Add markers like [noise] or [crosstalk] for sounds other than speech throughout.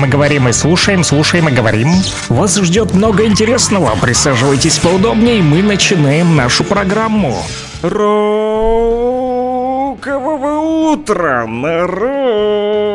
Мы говорим и слушаем, слушаем и говорим. Вас ждет много интересного. Присаживайтесь поудобнее, мы начинаем нашу программу. Рокового утра, народ!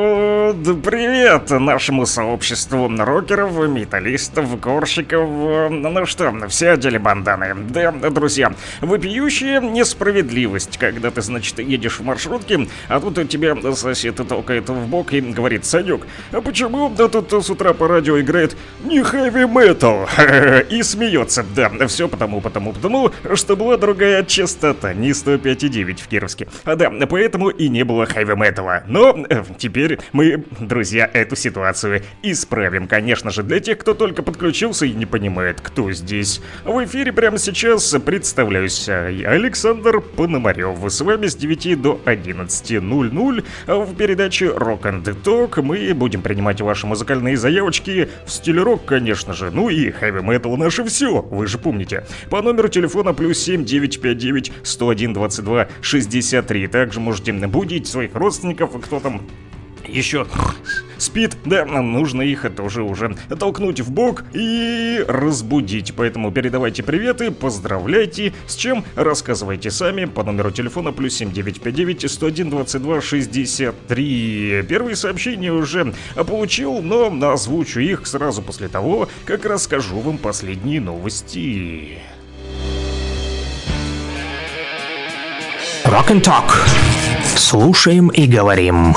Привет нашему сообществу рокеров, металлистов, горщиков. Ну что, все одели банданы. Да, друзья, вопиющая несправедливость, когда ты, значит, едешь в маршрутке, а тут у тебя сосед толкает в бок и говорит, Санек, а почему да тут с утра по радио играет не хэви метал? [laughs] И смеется. Да, все потому, потому, потому, что была другая частота, не 105,9 в Кировске. А да, поэтому и не было хэви металла. Но э, теперь мы друзья, эту ситуацию исправим. Конечно же, для тех, кто только подключился и не понимает, кто здесь. В эфире прямо сейчас представляюсь я, Александр Пономарев. С вами с 9 до 11.00 в передаче Rock and Talk. Мы будем принимать ваши музыкальные заявочки в стиле рок, конечно же. Ну и хэви метал наше все, вы же помните. По номеру телефона плюс 7 959 101 22 63. Также можете будить своих родственников, кто там еще спит, да, нужно их тоже уже толкнуть в бок и разбудить. Поэтому передавайте приветы, поздравляйте, с чем рассказывайте сами по номеру телефона плюс 7959 101 22 63. Первые сообщения уже получил, но озвучу их сразу после того, как расскажу вам последние новости. Rock and Talk. Слушаем и говорим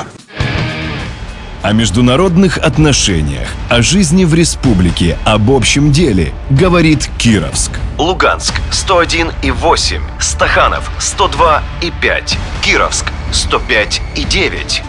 о международных отношениях, о жизни в республике, об общем деле, говорит Кировск. Луганск 101 и 8, Стаханов 102 и 5, Кировск 105 и 9.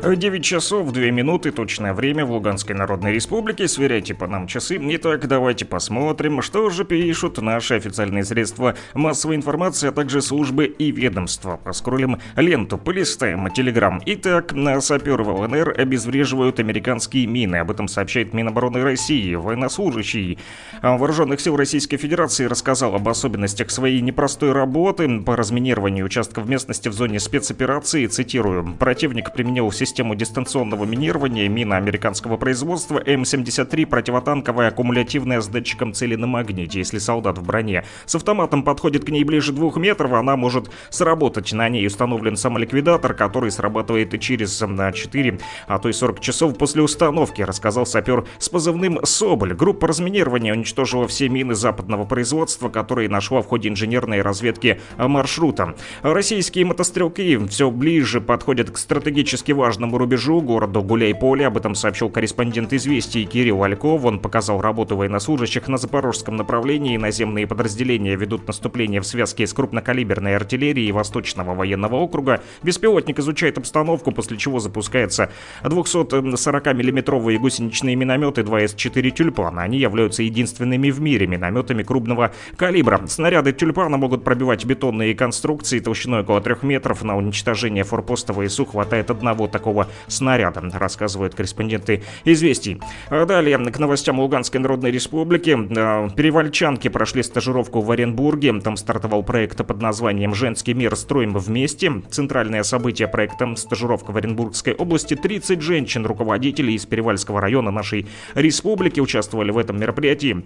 9 часов 2 минуты, точное время в Луганской Народной Республике. Сверяйте по нам часы. Итак, давайте посмотрим, что же пишут наши официальные средства массовой информации, а также службы и ведомства. Поскролим ленту, полистаем телеграм. Итак, саперы в ЛНР обезвреживают американские мины. Об этом сообщает Минобороны России. Военнослужащий Вооруженных сил Российской Федерации рассказал об особенностях своей непростой работы по разминированию участков местности в зоне спецоперации. Цитирую. Противник применил систему систему дистанционного минирования, мина американского производства М-73 противотанковая аккумулятивная с датчиком цели на магните. Если солдат в броне с автоматом подходит к ней ближе двух метров, она может сработать. На ней установлен самоликвидатор, который срабатывает через на 4, а то и 40 часов после установки, рассказал сапер с позывным «Соболь». Группа разминирования уничтожила все мины западного производства, которые нашла в ходе инженерной разведки маршрута. Российские мотострелки все ближе подходят к стратегически важным южному рубежу, городу Гуляй-Поле. Об этом сообщил корреспондент «Известий» Кирилл Альков. Он показал работу военнослужащих на запорожском направлении. Наземные подразделения ведут наступление в связке с крупнокалиберной артиллерией Восточного военного округа. Беспилотник изучает обстановку, после чего запускается 240 миллиметровые гусеничные минометы 2С-4 «Тюльпана». Они являются единственными в мире минометами крупного калибра. Снаряды «Тюльпана» могут пробивать бетонные конструкции толщиной около 3 метров. На уничтожение форпоста ВСУ хватает одного такого такого снаряда, рассказывают корреспонденты «Известий». Далее к новостям Луганской Народной Республики. А, перевальчанки прошли стажировку в Оренбурге. Там стартовал проект под названием «Женский мир. Строим вместе». Центральное событие проекта «Стажировка в Оренбургской области». 30 женщин, руководителей из Перевальского района нашей республики участвовали в этом мероприятии.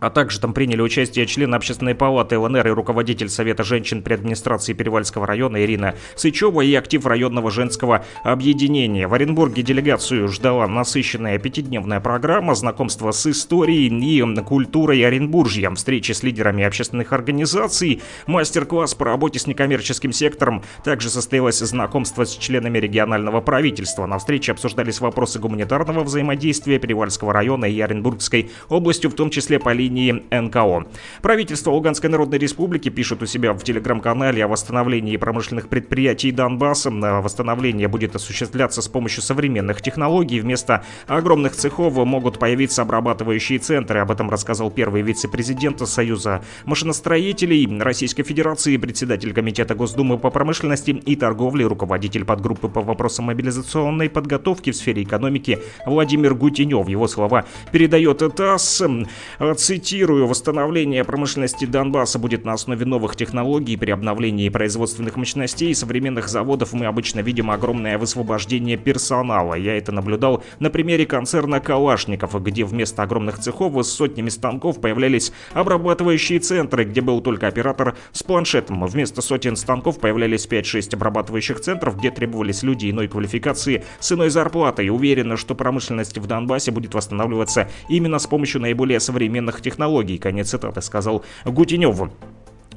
А также там приняли участие член Общественной палаты ЛНР и руководитель Совета женщин при администрации Перевальского района Ирина Сычева и актив районного женского объединения. В Оренбурге делегацию ждала насыщенная пятидневная программа, знакомства с историей и культурой Оренбуржья, встречи с лидерами общественных организаций, мастер-класс по работе с некоммерческим сектором. Также состоялось знакомство с членами регионального правительства. На встрече обсуждались вопросы гуманитарного взаимодействия Перевальского района и Оренбургской областью, в том числе по линии НКО. Правительство Луганской Народной Республики пишет у себя в телеграм-канале о восстановлении промышленных предприятий Донбасса. Восстановление будет осуществляться с помощью современных технологий. Вместо огромных цехов могут появиться обрабатывающие центры. Об этом рассказал первый вице-президент Союза машиностроителей Российской Федерации, председатель Комитета Госдумы по промышленности и торговле, руководитель подгруппы по вопросам мобилизационной подготовки в сфере экономики Владимир Гутенев. Его слова передает ТАСС. Цитирую цитирую, «Восстановление промышленности Донбасса будет на основе новых технологий. При обновлении производственных мощностей и современных заводов мы обычно видим огромное высвобождение персонала. Я это наблюдал на примере концерна «Калашников», где вместо огромных цехов с сотнями станков появлялись обрабатывающие центры, где был только оператор с планшетом. Вместо сотен станков появлялись 5-6 обрабатывающих центров, где требовались люди иной квалификации с иной зарплатой. Уверена, что промышленность в Донбассе будет восстанавливаться именно с помощью наиболее современных технологий. Конец цитаты сказал Гутенев.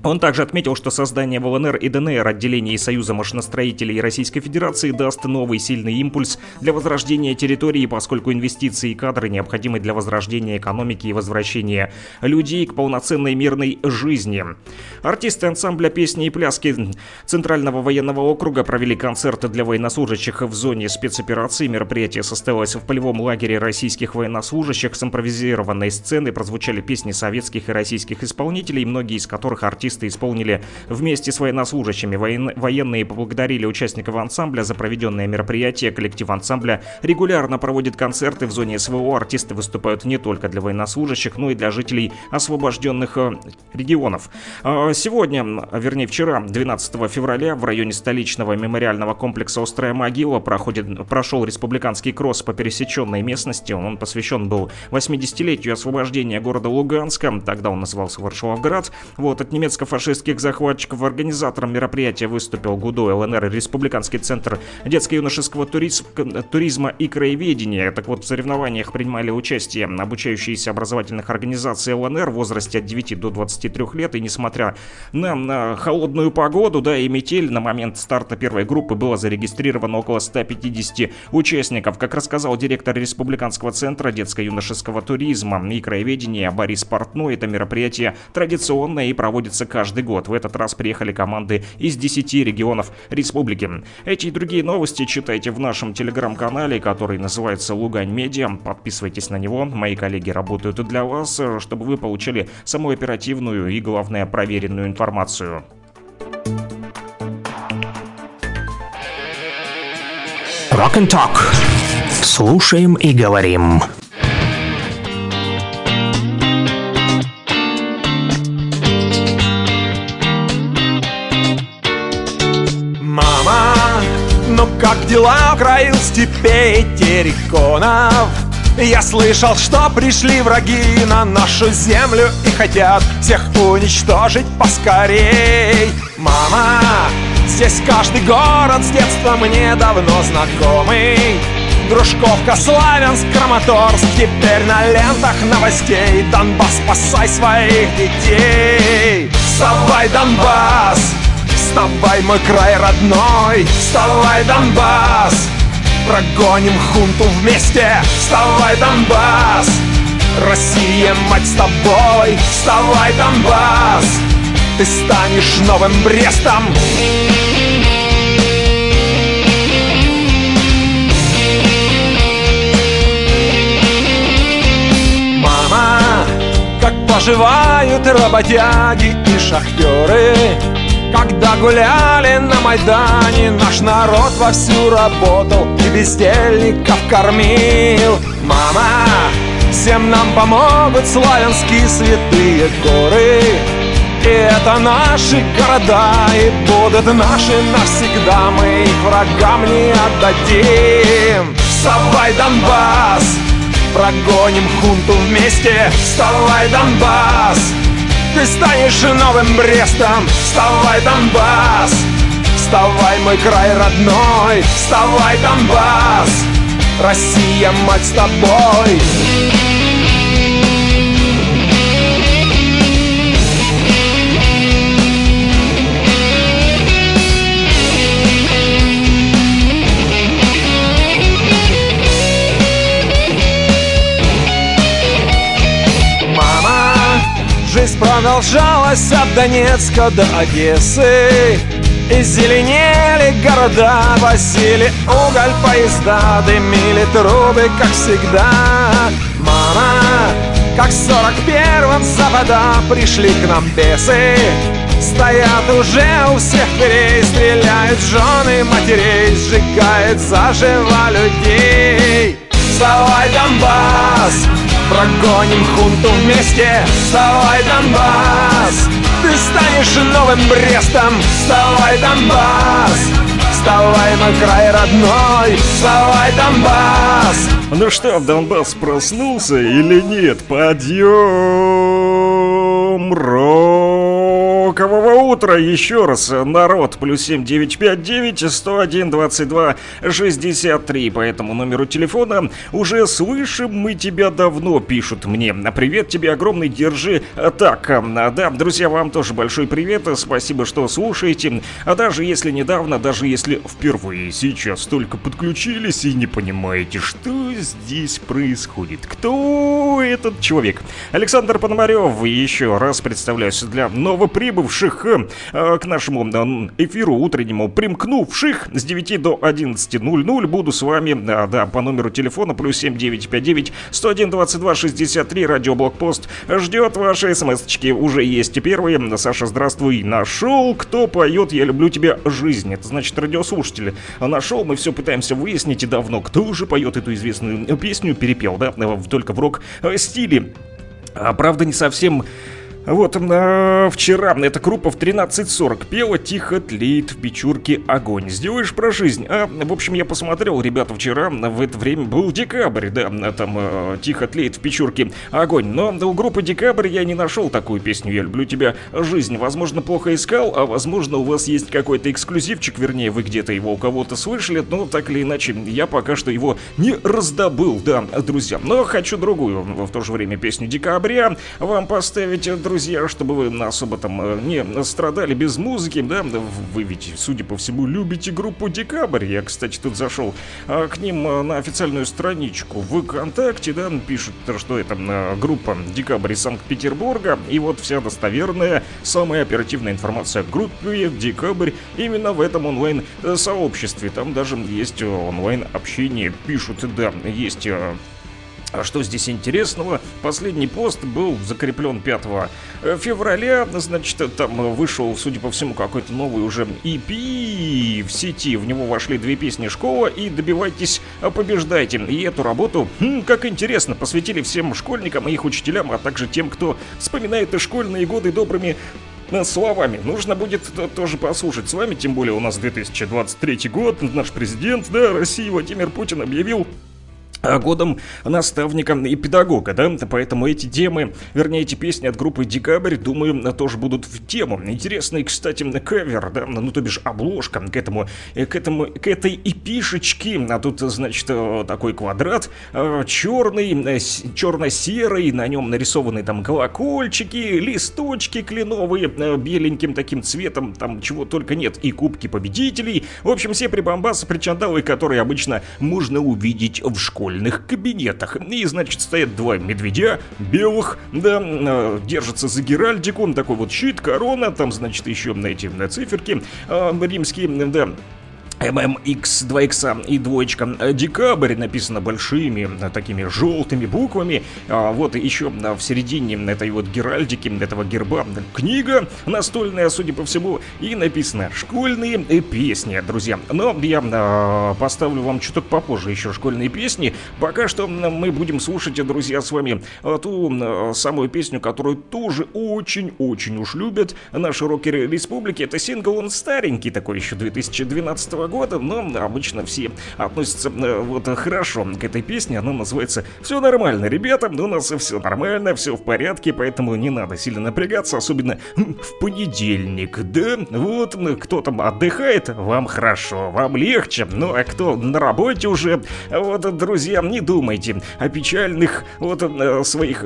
Он также отметил, что создание в ЛНР и ДНР отделений Союза машиностроителей Российской Федерации даст новый сильный импульс для возрождения территории, поскольку инвестиции и кадры необходимы для возрождения экономики и возвращения людей к полноценной мирной жизни. Артисты ансамбля песни и пляски Центрального военного округа провели концерты для военнослужащих в зоне спецоперации. Мероприятие состоялось в полевом лагере российских военнослужащих с импровизированной сцены. Прозвучали песни советских и российских исполнителей, многие из которых артисты артисты исполнили вместе с военнослужащими. Воен... Военные поблагодарили участников ансамбля за проведенное мероприятие. Коллектив ансамбля регулярно проводит концерты в зоне СВО. Артисты выступают не только для военнослужащих, но и для жителей освобожденных э, регионов. А, сегодня, вернее вчера, 12 февраля, в районе столичного мемориального комплекса «Острая могила» проходит, прошел республиканский кросс по пересеченной местности. Он посвящен был 80-летию освобождения города Луганска. Тогда он назывался Варшавград. Вот, от немецкого фашистских захватчиков. Организатором мероприятия выступил ГУДО ЛНР, Республиканский центр детско-юношеского туризма и краеведения. Так вот, в соревнованиях принимали участие обучающиеся образовательных организаций ЛНР в возрасте от 9 до 23 лет. И несмотря на, на холодную погоду, да, и метель, на момент старта первой группы было зарегистрировано около 150 участников. Как рассказал директор Республиканского центра детско-юношеского туризма и краеведения Борис Портной, это мероприятие традиционное и проводится каждый год. В этот раз приехали команды из 10 регионов республики. Эти и другие новости читайте в нашем телеграм-канале, который называется Лугань Медиа. Подписывайтесь на него. Мои коллеги работают для вас, чтобы вы получили самую оперативную и, главное, проверенную информацию. Rock and Talk. Слушаем и говорим. Ну как дела в степей терриконов? Я слышал, что пришли враги на нашу землю И хотят всех уничтожить поскорей Мама, здесь каждый город с детства мне давно знакомый Дружковка, Славянск, Краматорск Теперь на лентах новостей Донбасс, спасай своих детей Вставай, Донбасс! Вставай, мой край родной, вставай, Донбасс. Прогоним хунту вместе, вставай, Донбасс. Россия, мать с тобой, вставай, Донбасс. Ты станешь новым Брестом. Мама, как поживают работяги и шахтеры когда гуляли на Майдане Наш народ вовсю работал И бездельников кормил Мама, всем нам помогут Славянские святые горы и это наши города И будут наши навсегда Мы их врагам не отдадим Вставай, Донбасс! Прогоним хунту вместе Вставай, Донбасс! Ты станешь новым Брестом. Вставай, Донбасс! Вставай, мой край родной! Вставай, Донбасс! Россия, мать с тобой продолжалась от Донецка до Одессы. И зеленели города, возили уголь поезда Дымили трубы, как всегда. Мама, как в сорок первом запада пришли к нам бесы. Стоят уже у всех дверей, стреляют жены матерей Сжигают заживо людей. Вставай, Донбасс! Прогоним хунту вместе. Вставай, Донбасс. Ты станешь новым Брестом. Вставай, Донбасс. Вставай, мой край родной. Вставай, Донбасс. Ну что, Донбасс проснулся или нет? Подъем! Утра еще раз. Народ, плюс 7959 101 22 63. По этому номеру телефона уже слышим мы тебя давно, пишут мне. Привет тебе огромный, держи. Так, да, друзья, вам тоже большой привет. Спасибо, что слушаете. А даже если недавно, даже если впервые сейчас только подключились и не понимаете, что здесь происходит. Кто этот человек? Александр Пономарев, еще раз представляюсь для новоприбывших к нашему э, эфиру утреннему, примкнувших с 9 до 11.00. Буду с вами, да, да, по номеру телефона плюс 7959 101 22 63 радиоблокпост ждет ваши смс-очки. Уже есть первые. Саша, здравствуй. Нашел, кто поет «Я люблю тебя, жизнь». Это значит радиослушатели. Нашел, мы все пытаемся выяснить и давно, кто уже поет эту известную песню, перепел, да, только в рок-стиле. А, правда, не совсем вот, э, вчера эта группа в 13.40 пела «Тихо тлеет в печурке огонь». Сделаешь про жизнь? А, в общем, я посмотрел, ребята, вчера в это время был декабрь, да, там э, «Тихо тлеет в печурке огонь». Но у группы «Декабрь» я не нашел такую песню «Я люблю тебя, жизнь». Возможно, плохо искал, а возможно, у вас есть какой-то эксклюзивчик, вернее, вы где-то его у кого-то слышали, но так или иначе, я пока что его не раздобыл, да, друзья. Но хочу другую, в то же время, песню «Декабря» вам поставить, друзья, чтобы вы особо там э, не страдали без музыки, да, вы ведь, судя по всему, любите группу Декабрь. Я, кстати, тут зашел а, к ним э, на официальную страничку ВКонтакте, да, пишут, что это э, группа Декабрь из Санкт-Петербурга, и вот вся достоверная, самая оперативная информация о группе Декабрь именно в этом онлайн-сообществе. Там даже есть онлайн-общение, пишут, да, есть а что здесь интересного? Последний пост был закреплен 5 э, февраля. Значит, там вышел, судя по всему, какой-то новый уже EP в сети. В него вошли две песни «Школа» и «Добивайтесь, побеждайте». И эту работу, хм, как интересно, посвятили всем школьникам и их учителям, а также тем, кто вспоминает школьные годы добрыми э, словами. Нужно будет тоже послушать с вами, тем более у нас 2023 год, наш президент, да, России Владимир Путин объявил годом наставника и педагога, да, поэтому эти темы, вернее, эти песни от группы Декабрь, думаю, тоже будут в тему. Интересный, кстати, кавер, да, ну, то бишь обложка к этому, э, к этому, к этой эпишечке, а тут, значит, э, такой квадрат, э, черный, черно-серый, на нем нарисованы там колокольчики, листочки кленовые, беленьким таким цветом, там чего только нет, и кубки победителей, в общем, все прибамбасы, причандалы, которые обычно можно увидеть в школе школьных кабинетах. И, значит, стоят два медведя белых, да, э, держатся за Геральдику, такой вот щит, корона, там, значит, еще на эти на циферки э, римские, да, MMX 2X и двоечка декабрь написано большими такими желтыми буквами. А вот еще в середине этой вот геральдики, этого герба книга настольная, судя по всему, и написано «Школьные песни», друзья. Но я поставлю вам чуток попозже еще школьные песни. Пока что мы будем слушать, друзья, с вами ту самую песню, которую тоже очень-очень уж любят наши рокеры республики. Это сингл, он старенький такой еще 2012 года года, но обычно все относятся э, вот хорошо к этой песне. Она называется «Все нормально, ребята, у нас все нормально, все в порядке, поэтому не надо сильно напрягаться, особенно в понедельник, да? Вот, кто там отдыхает, вам хорошо, вам легче, ну а кто на работе уже, вот, друзья, не думайте о печальных вот э, своих,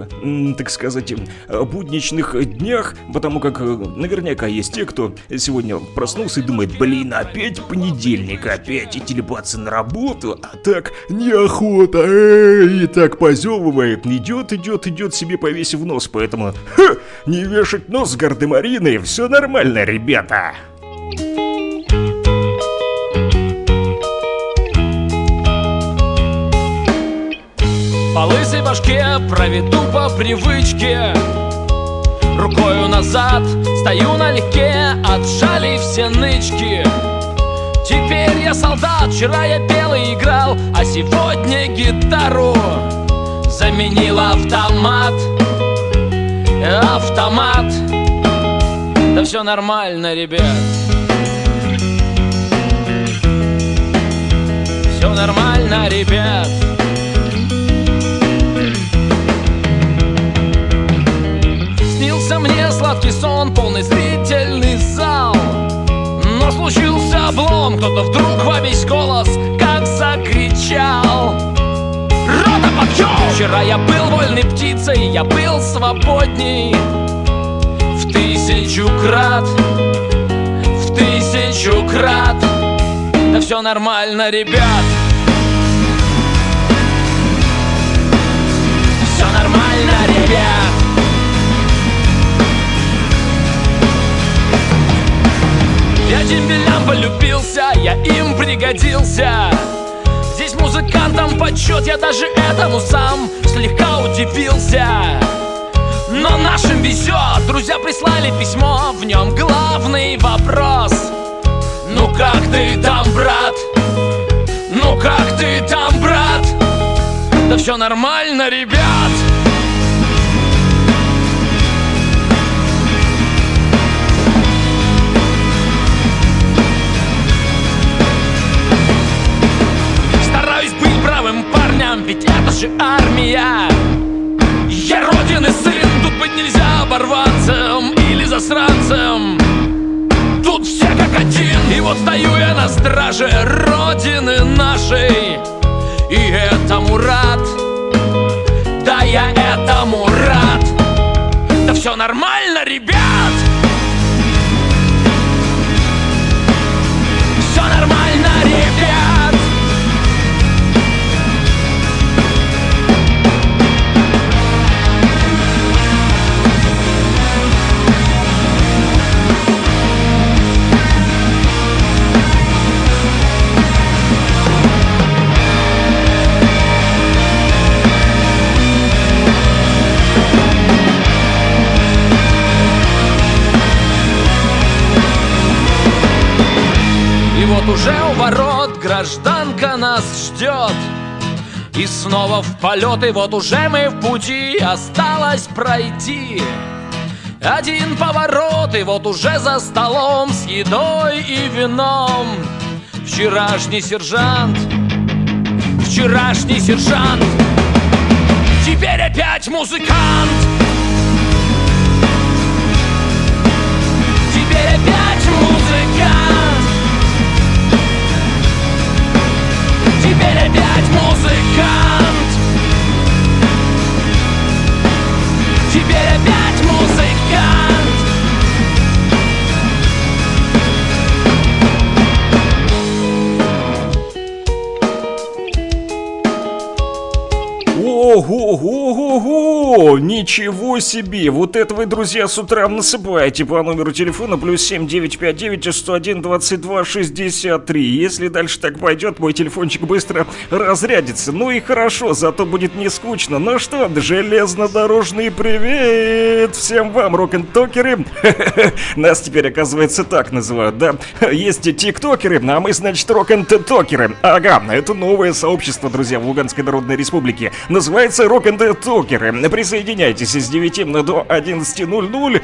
так сказать, будничных днях, потому как э, наверняка есть те, кто сегодня проснулся и думает, блин, опять понедельник, понедельник опять идти телепаться на работу, а так неохота, эй, и так позевывает, идет, идет, идет себе повесив нос, поэтому, ха, не вешать нос гардемариной, все нормально, ребята. По лысой башке проведу по привычке. Рукою назад стою налегке, отжали все нычки Теперь я солдат, вчера я пел и играл, а сегодня гитару заменил автомат. Автомат. Да все нормально, ребят. Все нормально, ребят. Снился мне сладкий сон, полный зрительный зал Но случился облом, кто-то вдруг во весь голос как закричал. Рота подъем! Вчера я был вольной птицей, я был свободней. В тысячу крат, в тысячу крат. Да все нормально, ребят Я дембелям полюбился, я им пригодился Здесь музыкантам почет, я даже этому сам слегка удивился Но нашим везет, друзья прислали письмо, в нем главный вопрос Ну как ты там, брат? Ну как ты там, брат? Да все нормально, ребят же армия. Я родины сын, тут быть нельзя оборванцем или засранцем. Тут все как один, и вот стою я на страже родины нашей. И этому рад, да я этому рад. Да все нормально, ребят вот уже у ворот гражданка нас ждет. И снова в полет, и вот уже мы в пути Осталось пройти. Один поворот, и вот уже за столом С едой и вином. Вчерашний сержант Вчерашний сержант. Теперь опять музыкант. Теперь опять музыкант музыкант. Теперь опять музыкант Ого-го-го! Ничего себе! Вот это вы, друзья, с утра насыпаете по номеру телефона плюс 7959 101 22 63. Если дальше так пойдет, мой телефончик быстро разрядится. Ну и хорошо, зато будет не скучно. Ну что, железнодорожный привет всем вам, рок-н-токеры. [laughs] Нас теперь, оказывается, так называют, да? Есть тиктокеры, а мы, значит, рок-н-токеры. Ага, это новое сообщество, друзья, в Луганской Народной Республике. Называется рок-н-токеры. Присоединяйтесь с 9 до 11.00.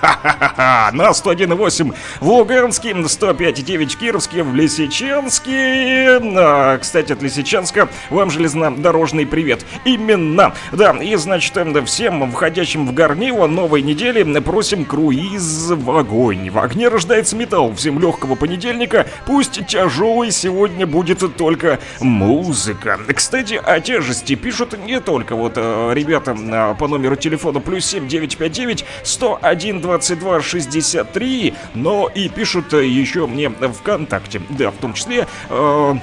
[laughs] На 101.8 в Луганске, 105.9 в Кировске, в Лисичанске. А, кстати, от Лисичанска вам железнодорожный привет. Именно. Да, и значит, эм, всем входящим в горнило новой недели просим круиз в огонь. В огне рождается металл. Всем легкого понедельника. Пусть тяжелый сегодня будет только музыка. Кстати, о тяжести пишут не только вот э, ребята э, по номеру телефона плюс 7959 101 22 63, но и пишут э, еще мне ВКонтакте. Да, в том числе... э,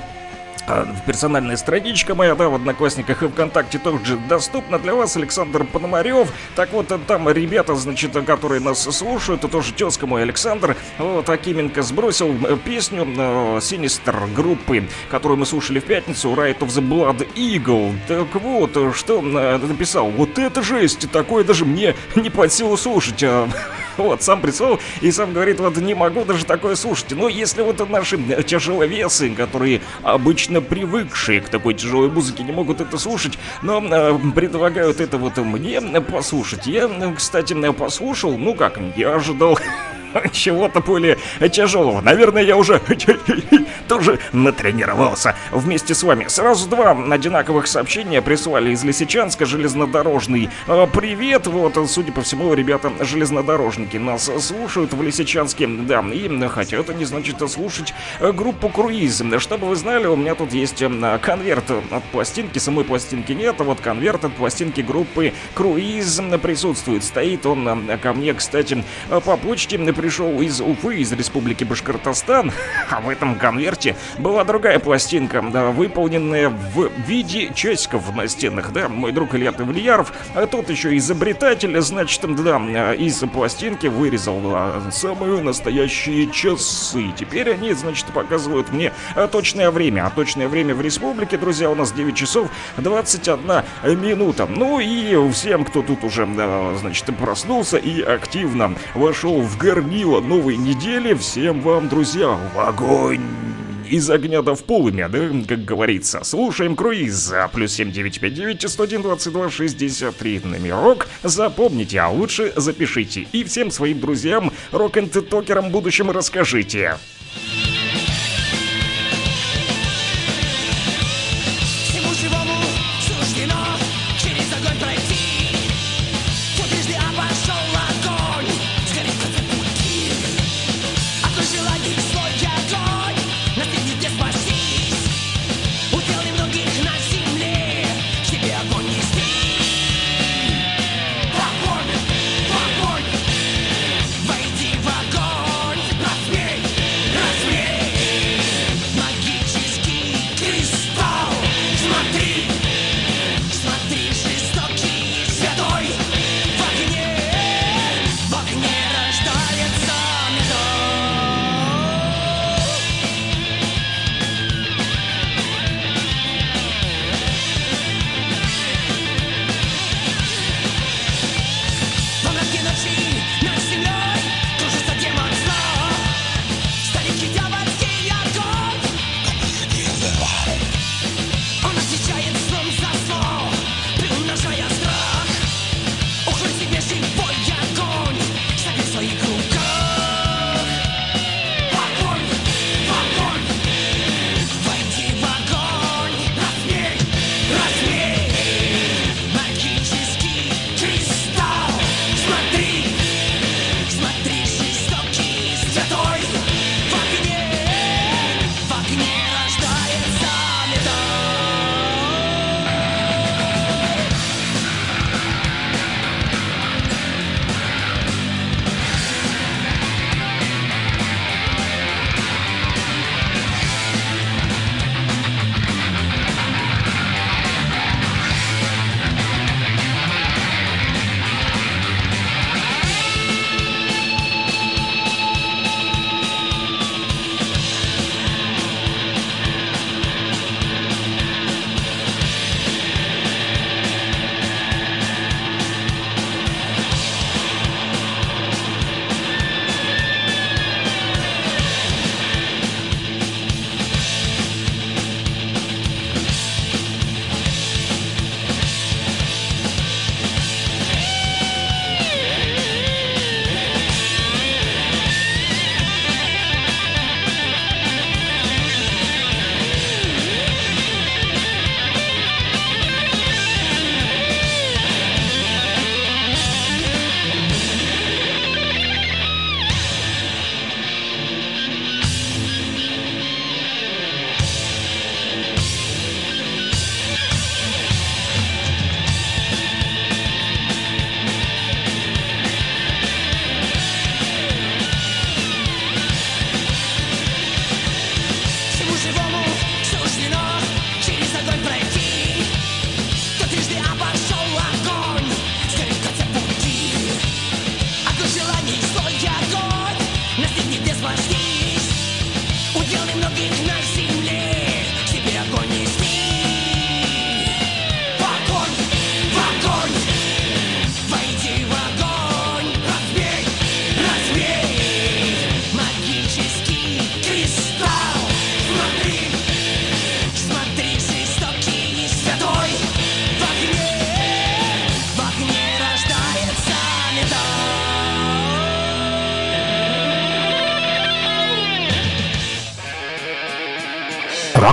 а, Персональная страничка моя, да, в Одноклассниках и ВКонтакте тоже доступна для вас, Александр Пономарев. Так вот, э, там ребята, значит, которые нас слушают, это тоже тезка мой Александр, вот, Акименко сбросил э, песню э, Синистер группы, которую мы слушали в пятницу, Right of the Blood Eagle. Так вот, э, что э, написал, вот это жесть, такое даже мне не под силу слушать. а. [laughs] Вот, сам прислал и сам говорит, вот не могу даже такое слушать. Но если вот наши тяжеловесы, которые обычно привыкшие к такой тяжелой музыке, не могут это слушать, но э, предлагают это вот мне послушать. Я, кстати, послушал, ну как, я ожидал [laughs] чего-то более тяжелого. Наверное, я уже [laughs] тоже натренировался вместе с вами. Сразу два одинаковых сообщения прислали из Лисичанска, железнодорожный. А, привет, вот, судя по всему, ребята железнодорожники нас слушают в Лисичанске, да, и хотят они, значит, слушать группу Круиз. Чтобы вы знали, у меня тут есть конверт от пластинки, самой пластинки нет, а вот конверт от пластинки группы Круиз присутствует. Стоит он ко мне, кстати, по почте пришел из Уфы, из республики Башкортостан, [laughs] а в этом конверте была другая пластинка, да, выполненная в виде часиков на стенах, да, мой друг Илья Тавлияров, а тот еще изобретатель, значит, да, из пластинки вырезал да, самые настоящие часы. Теперь они, значит, показывают мне точное время, а точное время в республике, друзья, у нас 9 часов 21 минута. Ну и всем, кто тут уже, да, значит, проснулся и активно вошел в город горнила новой недели. Всем вам, друзья, в огонь! из огня до в полымя, да, как говорится. Слушаем круиз. Плюс 7959 101 22 63 номерок. Запомните, а лучше запишите. И всем своим друзьям, рок-н-токерам будущим расскажите.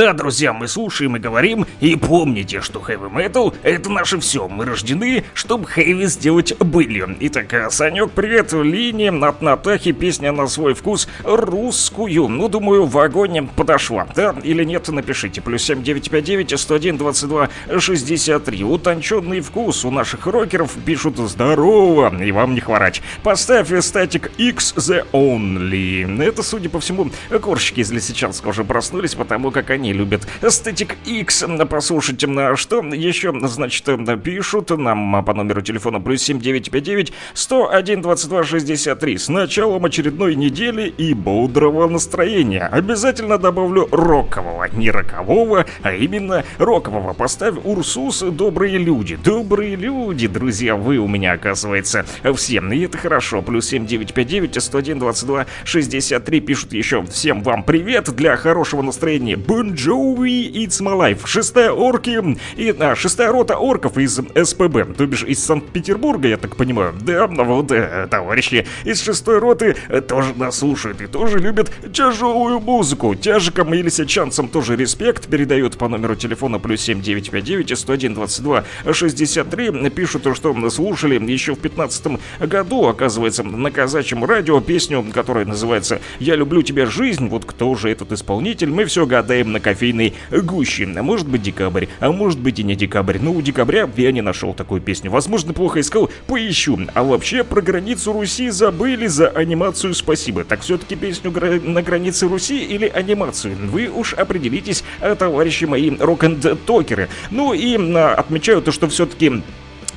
Да, друзья, мы слушаем и говорим, и помните, что heavy metal — это наше все. Мы рождены, чтобы хэви сделать былью. Итак, Санек, привет, линии от Натахи, песня на свой вкус русскую. Ну, думаю, в огонь подошла. Да или нет, напишите. Плюс 7959 101 22 63. Утонченный вкус у наших рокеров пишут здорово, и вам не хворать. Поставь статик X The Only. Это, судя по всему, корщики из Лисичанска уже проснулись, потому как они любят Static X послушать. На что еще, значит, пишут нам по номеру телефона плюс 7959 101 22 63 с началом очередной недели и бодрого настроения. Обязательно добавлю рокового, не рокового, а именно рокового. Поставь Урсус «Добрые люди». Добрые люди, друзья, вы у меня, оказывается, все. И это хорошо. Плюс 7959 101 22 63 пишут еще всем вам привет для хорошего настроения. Бон Джоуи It's My Life. Шестая орки и а, шестая рота орков из СПБ, то бишь из Санкт-Петербурга, я так понимаю. Да, вот э, товарищи из шестой роты э, тоже нас слушают и тоже любят тяжелую музыку. Тяжикам и лисичанцам тоже респект передают по номеру телефона плюс 7959 101 22 63. Пишут, что слушали еще в 15 году, оказывается, на казачьем радио песню, которая называется «Я люблю тебя, жизнь». Вот кто же этот исполнитель? Мы все гадаем на кофейной гуще. Может быть декабрь, а может быть и не декабрь. Но у декабря я не нашел такую песню. Возможно, плохо искал, поищу. А вообще, про границу Руси забыли за анимацию спасибо. Так все-таки песню гра- на границе Руси или анимацию? Вы уж определитесь, э, товарищи мои рок-н-токеры. Ну и а, отмечаю то, что все-таки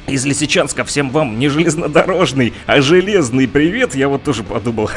из Лисичанска всем вам не железнодорожный, а железный привет, я вот тоже подумал.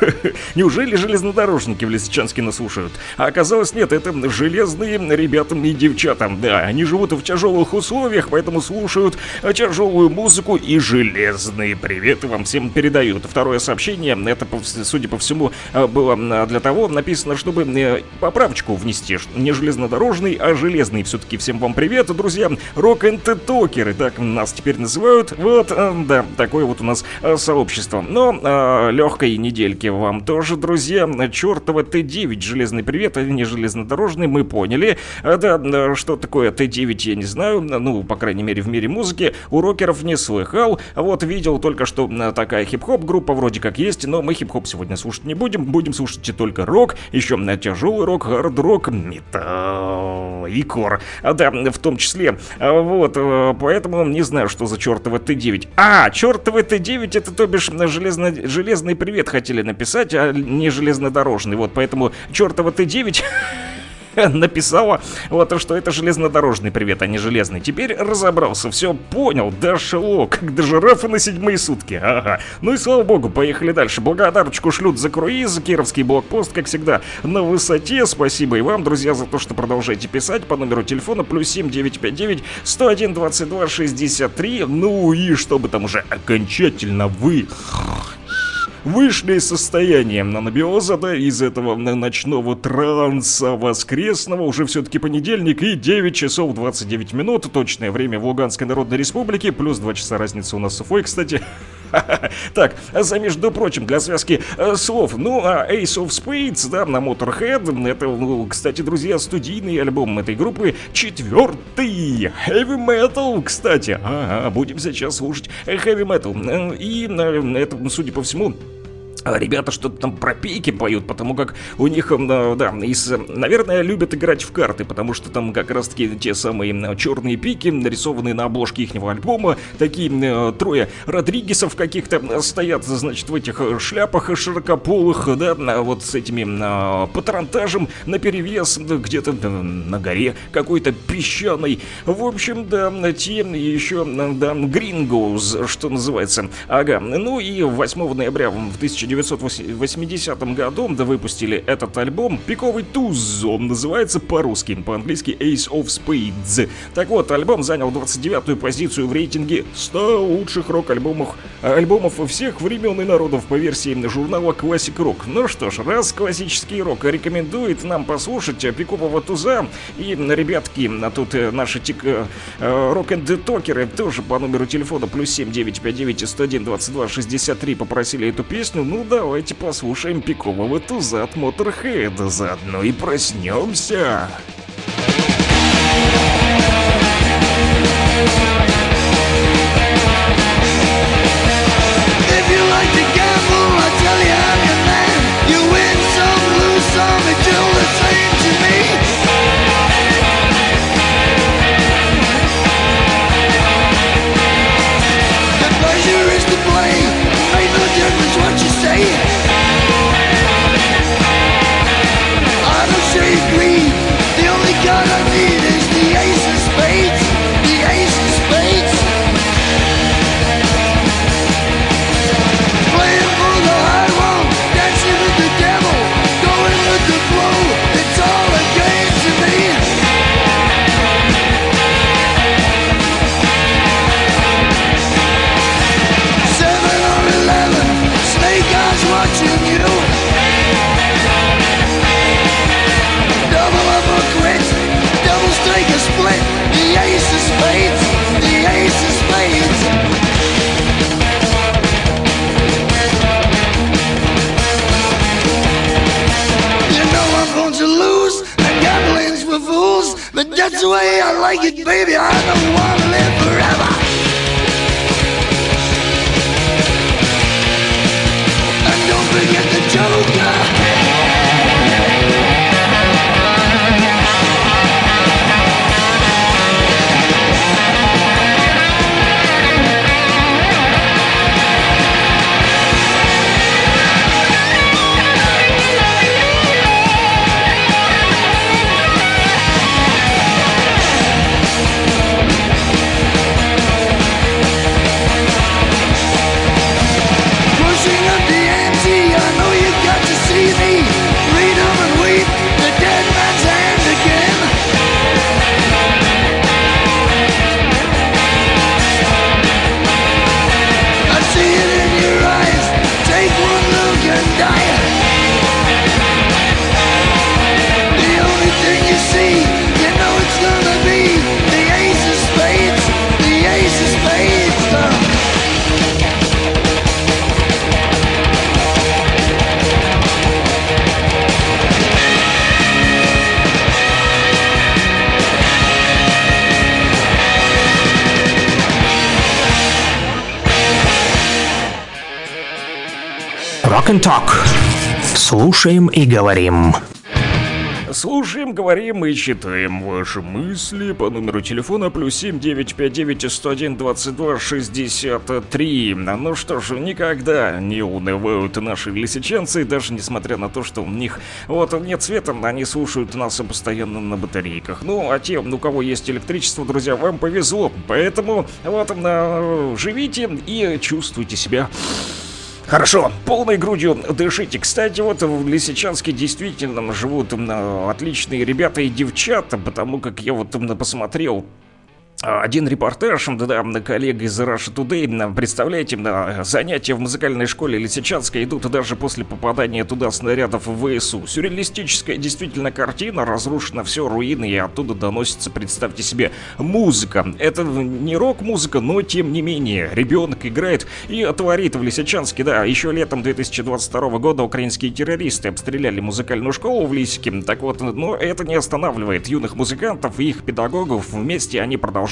[laughs] Неужели железнодорожники в Лисичанске нас слушают? А оказалось нет, это железные ребята и девчата. Да, они живут в тяжелых условиях, поэтому слушают тяжелую музыку и железные приветы вам всем передают. Второе сообщение, это, судя по всему, было для того написано, чтобы э, поправочку внести. Не железнодорожный, а железный. Все-таки всем вам привет, друзья. Рок-н-токеры, так нас теперь называют. Вот, э, да, такое вот у нас э, сообщество. Но э, легкой недельки вам тоже, друзья. Чертова Т9, железный привет, а не железнодорожный, мы поняли. А, да, что такое Т9, я не знаю. Ну, по крайней мере, в мире музыки. У рокеров не слыхал. Вот, видел только, что такая хип-хоп группа вроде как есть, но мы хип-хоп сегодня слушать не будем. Будем слушать только рок, еще на тяжелый рок, хард-рок, металл и кор. Да, в том числе. Вот, поэтому не знаю, что за чертова Т9. А, чертова Т9, это то бишь железно, железный привет хотели написать, а не железнодорожный. Вот, поэтому чертова Т9 [laughs] написала вот что это железнодорожный привет, а не железный. Теперь разобрался, все понял, дошло, как до жирафа на седьмые сутки. Ага. Ну и слава богу, поехали дальше. Благодарочку шлют за круиз, Кировский блокпост, как всегда, на высоте. Спасибо и вам, друзья, за то, что продолжаете писать по номеру телефона плюс 7959 101 22 63. Ну и чтобы там уже окончательно вы вышли из состояния анабиоза, да, из этого ночного транса воскресного, уже все-таки понедельник и 9 часов 29 минут, точное время в Луганской Народной Республике, плюс 2 часа разница у нас с Уфой, кстати. [laughs] Так, за между прочим, для связки э, слов, ну, а Ace of Spades, да, на Motorhead, это, ну, кстати, друзья, студийный альбом этой группы, четвертый, Heavy Metal, кстати, ага, будем сейчас слушать Heavy Metal, и э, это, судя по всему, а ребята что-то там про пейки поют, потому как у них, да, из, наверное, любят играть в карты, потому что там как раз-таки те самые черные пики, нарисованные на обложке их альбома, такие э, трое Родригесов каких-то стоят, значит, в этих шляпах широкополых, да, вот с этими э, патронтажем наперевес, где-то на горе какой-то песчаной. В общем, да, те еще, да, Грингоуз, что называется. Ага, ну и 8 ноября в 1900 1980 году да выпустили этот альбом «Пиковый туз». Он называется по-русски, по-английски Ace of Spades. Так вот, альбом занял 29-ю позицию в рейтинге 100 лучших рок-альбомов альбомов всех времен и народов по версии журнала Classic Rock. Ну что ж, раз классический рок рекомендует нам послушать пикового туза, и, ребятки, а тут э, наши тик э, рок-энд-токеры тоже по номеру телефона плюс 7959 101 22 63 попросили эту песню, ну Ну давайте послушаем пикового туза от Motorhead, заодно и проснемся. If a split. The ace is spades, the ace is spades. You know I'm going to lose, and gambling's for fools. But that's the way I like it, baby. I don't want to live forever. And don't forget the joker. Rock and Talk. Слушаем и говорим. Слушаем, говорим и читаем ваши мысли по номеру телефона плюс 7 959 101 22 63. Ну что ж, никогда не унывают наши лисичанцы, даже несмотря на то, что у них вот нет света, они слушают нас постоянно на батарейках. Ну, а те, у кого есть электричество, друзья, вам повезло. Поэтому вот живите и чувствуйте себя Хорошо, полной грудью дышите. Кстати, вот в Лисичанске действительно живут отличные ребята и девчата, потому как я вот посмотрел один репортаж, да, коллега из Russia Today, представляете, занятия в музыкальной школе Лисичанска идут даже после попадания туда снарядов в ВСУ. Сюрреалистическая действительно картина, разрушено все, руины, и оттуда доносится, представьте себе, музыка. Это не рок-музыка, но тем не менее, ребенок играет и творит в Лисичанске, да, еще летом 2022 года украинские террористы обстреляли музыкальную школу в Лисике, так вот, но это не останавливает юных музыкантов и их педагогов, вместе они продолжают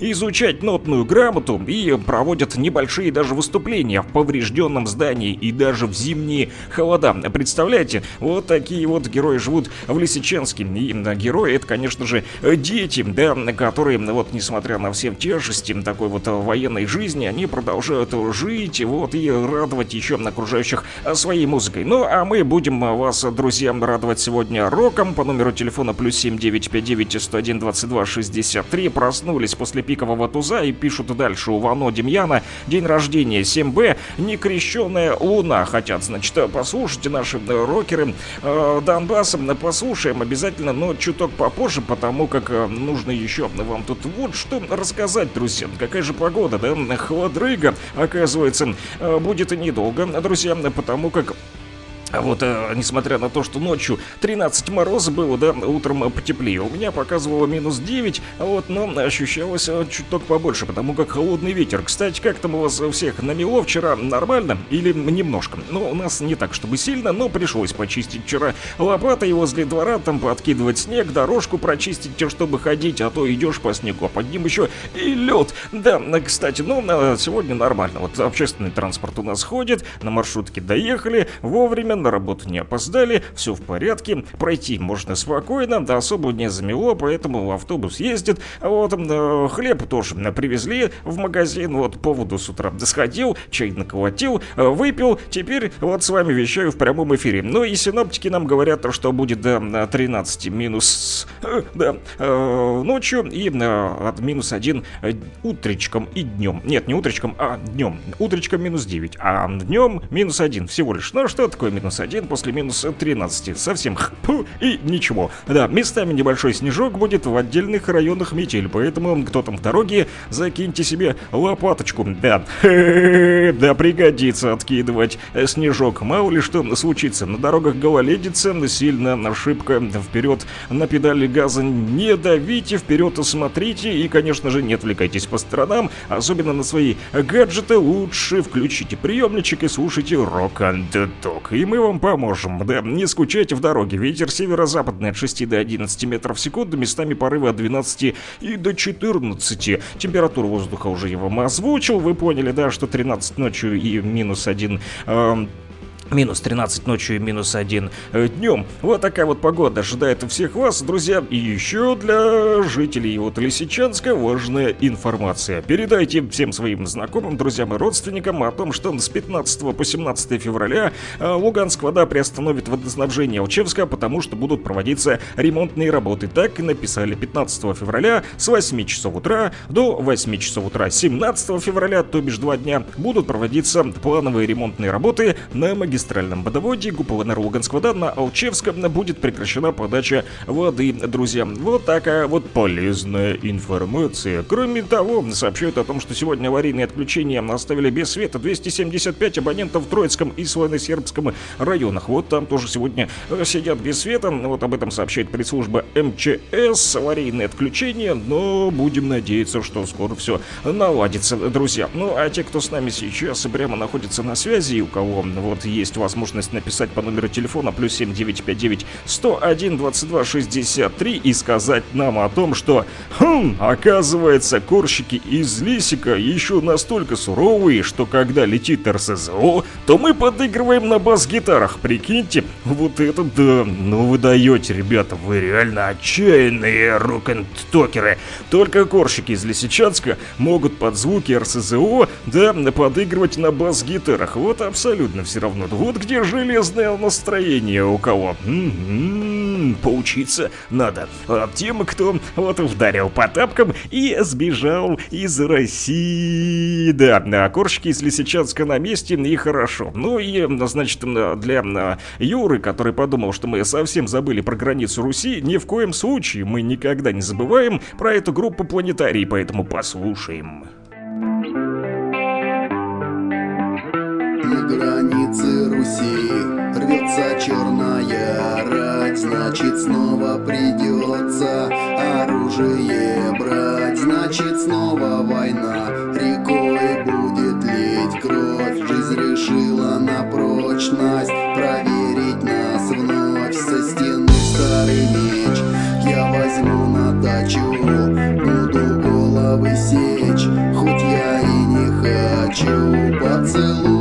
изучать нотную грамоту и проводят небольшие даже выступления в поврежденном здании и даже в зимние холода. Представляете, вот такие вот герои живут в Лисичанске. И герои это, конечно же, дети, да, которые, вот, несмотря на все тяжести такой вот военной жизни, они продолжают жить, вот, и радовать еще окружающих своей музыкой. Ну, а мы будем вас, друзья, радовать сегодня роком по номеру телефона плюс 7959 101 22 63. Проснулись после пикового туза и пишут дальше. У Вано Демьяна день рождения 7Б, некрещенная луна. Хотят, значит, послушайте наши э, рокеры э, Донбасса. Послушаем обязательно, но чуток попозже, потому как э, нужно еще вам тут вот что рассказать, друзья. Какая же погода, да? Холодрыга, оказывается, э, будет недолго, друзья, потому как А вот, э, несмотря на то, что ночью 13 мороза было, да, утром потеплее, у меня показывало минус 9, а вот, но ощущалось э, чуток побольше, потому как холодный ветер. Кстати, как там у вас всех намело вчера нормально или немножко? Ну, у нас не так, чтобы сильно, но пришлось почистить вчера лопатой возле двора, там подкидывать снег, дорожку прочистить, чтобы ходить, а то идешь по снегу, а под ним еще и лед. Да, кстати, ну, сегодня нормально. Вот общественный транспорт у нас ходит, на маршрутке доехали, вовремя, на работу не опоздали, все в порядке, пройти можно спокойно, да особо не замело, поэтому автобус ездит. Вот э, хлеб тоже привезли в магазин, вот поводу с утра сходил, чай наколотил, э, выпил, теперь вот с вами вещаю в прямом эфире. Ну и синоптики нам говорят, что будет до э, 13 минус э, да, э, ночью и от минус 1 э, утречком и днем. Нет, не утречком, а днем. Утречком минус 9, а днем минус 1 всего лишь. Ну что такое минус 1 после минус 13? Совсем хпу и ничего. Да, местами небольшой снежок будет в отдельных районах метель, поэтому кто там в дороге, закиньте себе лопаточку. Да, [laughs] да, пригодится откидывать снежок. Мало ли что случится. На дорогах гололедица, сильно шибко вперед на педали газа не давите, вперед смотрите и, конечно же, не отвлекайтесь по сторонам, особенно на свои гаджеты. Лучше включите приемничек и слушайте рок ток И мы вам поможем. Да, не скучайте в дороге. Ветер северо-западный от 6 до 11 метров в секунду, местами порывы от 12 и до 14. Температуру воздуха уже я вам озвучил. Вы поняли, да, что 13 ночью и минус 1 Минус 13 ночью и минус 1 э, днем. Вот такая вот погода ожидает всех вас, друзья. И еще для жителей вот Лисичанска важная информация. Передайте всем своим знакомым, друзьям и родственникам о том, что с 15 по 17 февраля э, Луганск вода приостановит водоснабжение Алчевска, потому что будут проводиться ремонтные работы. Так и написали 15 февраля с 8 часов утра до 8 часов утра 17 февраля, то бишь два дня, будут проводиться плановые ремонтные работы на магистральном водоводе ГУПВНР Лугансквода на Алчевском будет прекращена подача воды, друзья. Вот такая вот полезная информация. Кроме того, сообщают о том, что сегодня аварийные отключения оставили без света 275 абонентов в Троицком и Славяно-Сербском районах. Вот там тоже сегодня э, сидят без света. Вот об этом сообщает пресс-служба МЧС. Аварийные отключения, но будем надеяться, что скоро все наладится, друзья. Ну, а те, кто с нами сейчас прямо находится на связи, у кого вот есть возможность написать по номеру телефона плюс 7959 101 22 63 и сказать нам о том, что, хм, оказывается, корщики из лисика еще настолько суровые, что когда летит РСЗО, то мы подыгрываем на бас-гитарах, прикиньте, вот это да, ну вы даете, ребята, вы реально отчаянные рок-н-токеры. Только корщики из Лисичанска могут под звуки РСЗО, да, подыгрывать на бас-гитарах, вот абсолютно все равно. Вот где железное настроение у кого. М-м, поучиться надо. А тем, кто вот ударил по тапкам и сбежал из России. Да, а корщики из Лисичанска на месте и хорошо. Ну и, значит, для Юры, который подумал, что мы совсем забыли про границу Руси, ни в коем случае мы никогда не забываем про эту группу планетарий, поэтому послушаем. На границе Руси рвется черная рать Значит снова придется оружие брать. Значит снова война рекой будет лить. Кровь Жизнь решила на прочность проверить нас вновь Со стены. Старый меч я возьму на дачу Буду головы сечь, хоть я и не хочу. Поцелую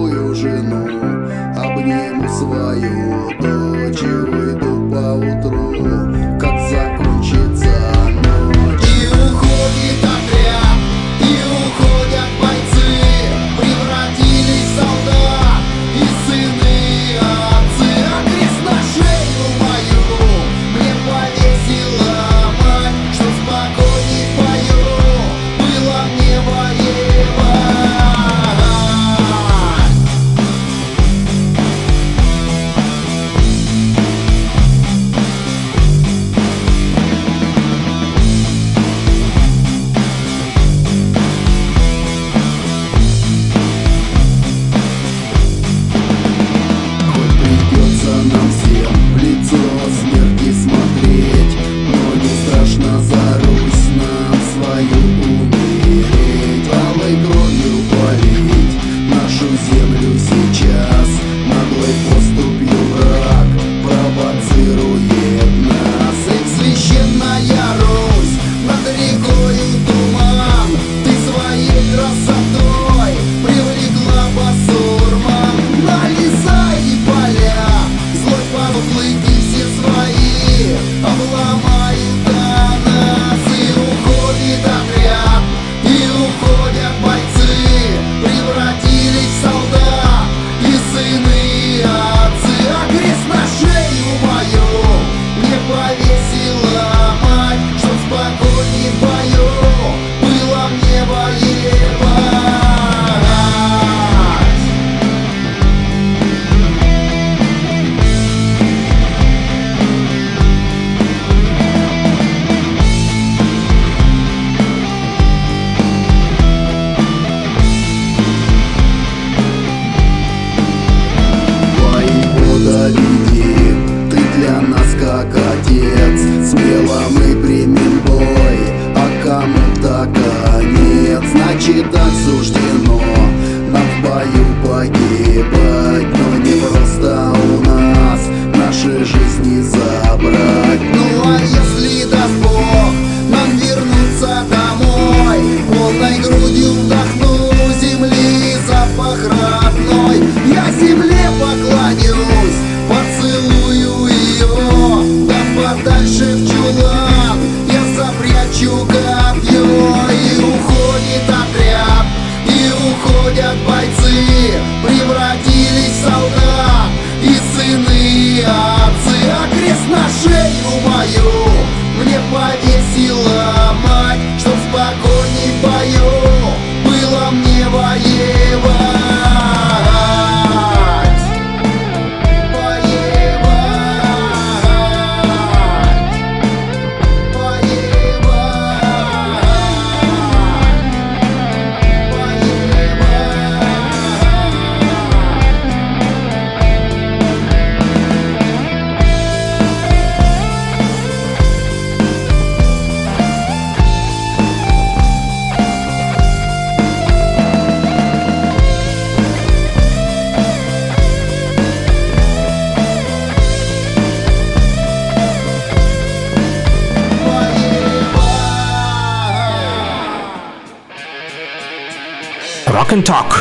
Talk.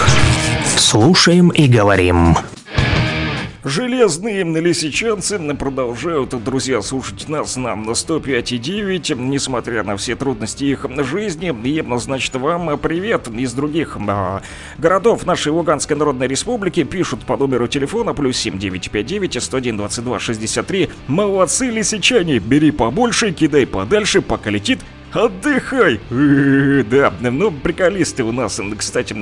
Слушаем и говорим. Железные лисичанцы продолжают, друзья, слушать нас на 105,9, несмотря на все трудности их жизни. И, значит, вам привет из других а, городов нашей Луганской Народной Республики. Пишут по номеру телефона плюс 7959 101 22 63. Молодцы, лисичане, бери побольше, кидай подальше, пока летит Отдыхай! Да, ну, приколисты у нас, кстати,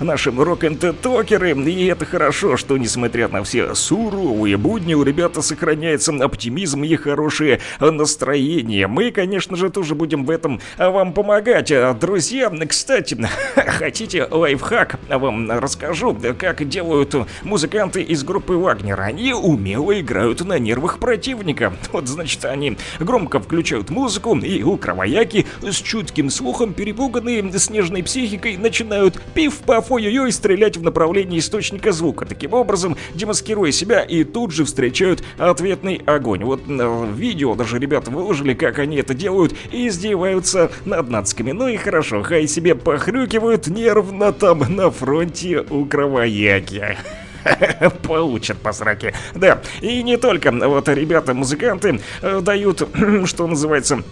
наши рок-н-токеры, и это хорошо, что, несмотря на все суровые будни, у ребята сохраняется оптимизм и хорошее настроение. Мы, конечно же, тоже будем в этом вам помогать. А, Друзья, кстати, [laughs] хотите лайфхак? Вам расскажу, как делают музыканты из группы Вагнер. Они умело играют на нервах противника. Вот, значит, они громко включают музыку, и у кровояки с чутким слухом, перепуганные снежной психикой, начинают пиф-паф ой-ой-ой стрелять в направлении источника звука. Таким образом, демаскируя себя, и тут же встречают ответный огонь. Вот э, видео даже ребята выложили, как они это делают, и издеваются над нацками. Ну и хорошо, хай себе похрюкивают нервно там на фронте у кровояки. [laughs] Получат по сраке. Да, и не только вот ребята-музыканты э, дают, [clears throat] что называется,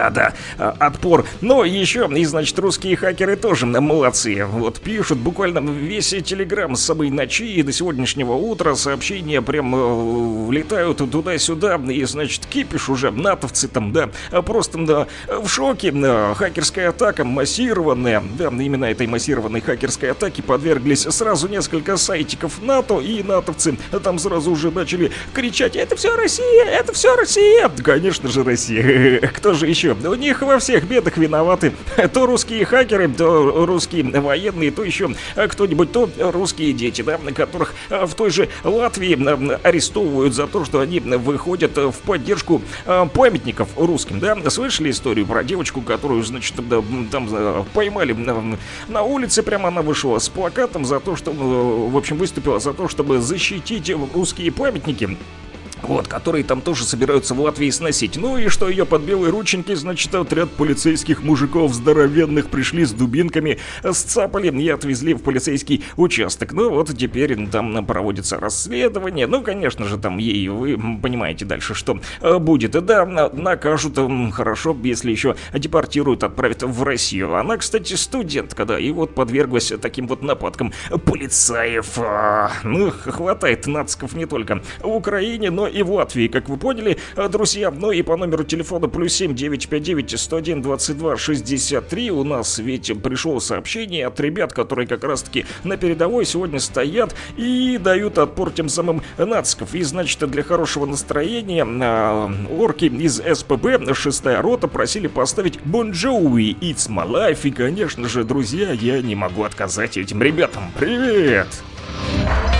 а, да, а, отпор. Но еще, и значит, русские хакеры тоже молодцы. Вот пишут буквально весь телеграм с собой ночи и до сегодняшнего утра сообщения прям э, влетают туда-сюда. И, значит, кипиш уже, натовцы там, да, а просто да, в шоке. Да, хакерская атака массированная. Да, именно этой массированной хакерской атаке подверглись сразу несколько сайтиков НАТО, и натовцы там сразу уже начали кричать «Это все Россия! Это все Россия!» Конечно же, Россия. [laughs] Кто же еще? У них во всех бедах виноваты [laughs] то русские хакеры, то русские военные, то еще кто-нибудь, то русские дети, да, которых в той же Латвии арестовывают за то, что они выходят в поддержку памятников русским, да. Слышали историю про девочку, которую, значит, там поймали на, на улице, прямо она вышла с плакатом за то, что, э, в общем, выступила за то, чтобы защитить русские памятники. Вот, которые там тоже собираются в Латвии сносить. Ну и что ее под белые рученьки, значит, отряд полицейских мужиков здоровенных пришли с дубинками, сцапали и отвезли в полицейский участок. Ну вот теперь там проводится расследование. Ну, конечно же, там ей, вы понимаете дальше, что э, будет. Да, на- накажут хорошо, если еще депортируют, отправят в Россию. Она, кстати, студентка, да, и вот подверглась таким вот нападкам полицаев. А, Ну, хватает нациков не только в Украине, но и в Латвии, как вы поняли, э, друзья. Ну и по номеру телефона плюс 7 959 101 22 63 у нас ведь пришло сообщение от ребят, которые как раз-таки на передовой сегодня стоят и дают отпор тем самым нациков. И, значит, для хорошего настроения э, орки из СПБ, шестая рота, просили поставить Бон Джоуи, It's My Life. И, конечно же, друзья, я не могу отказать этим ребятам. Привет! This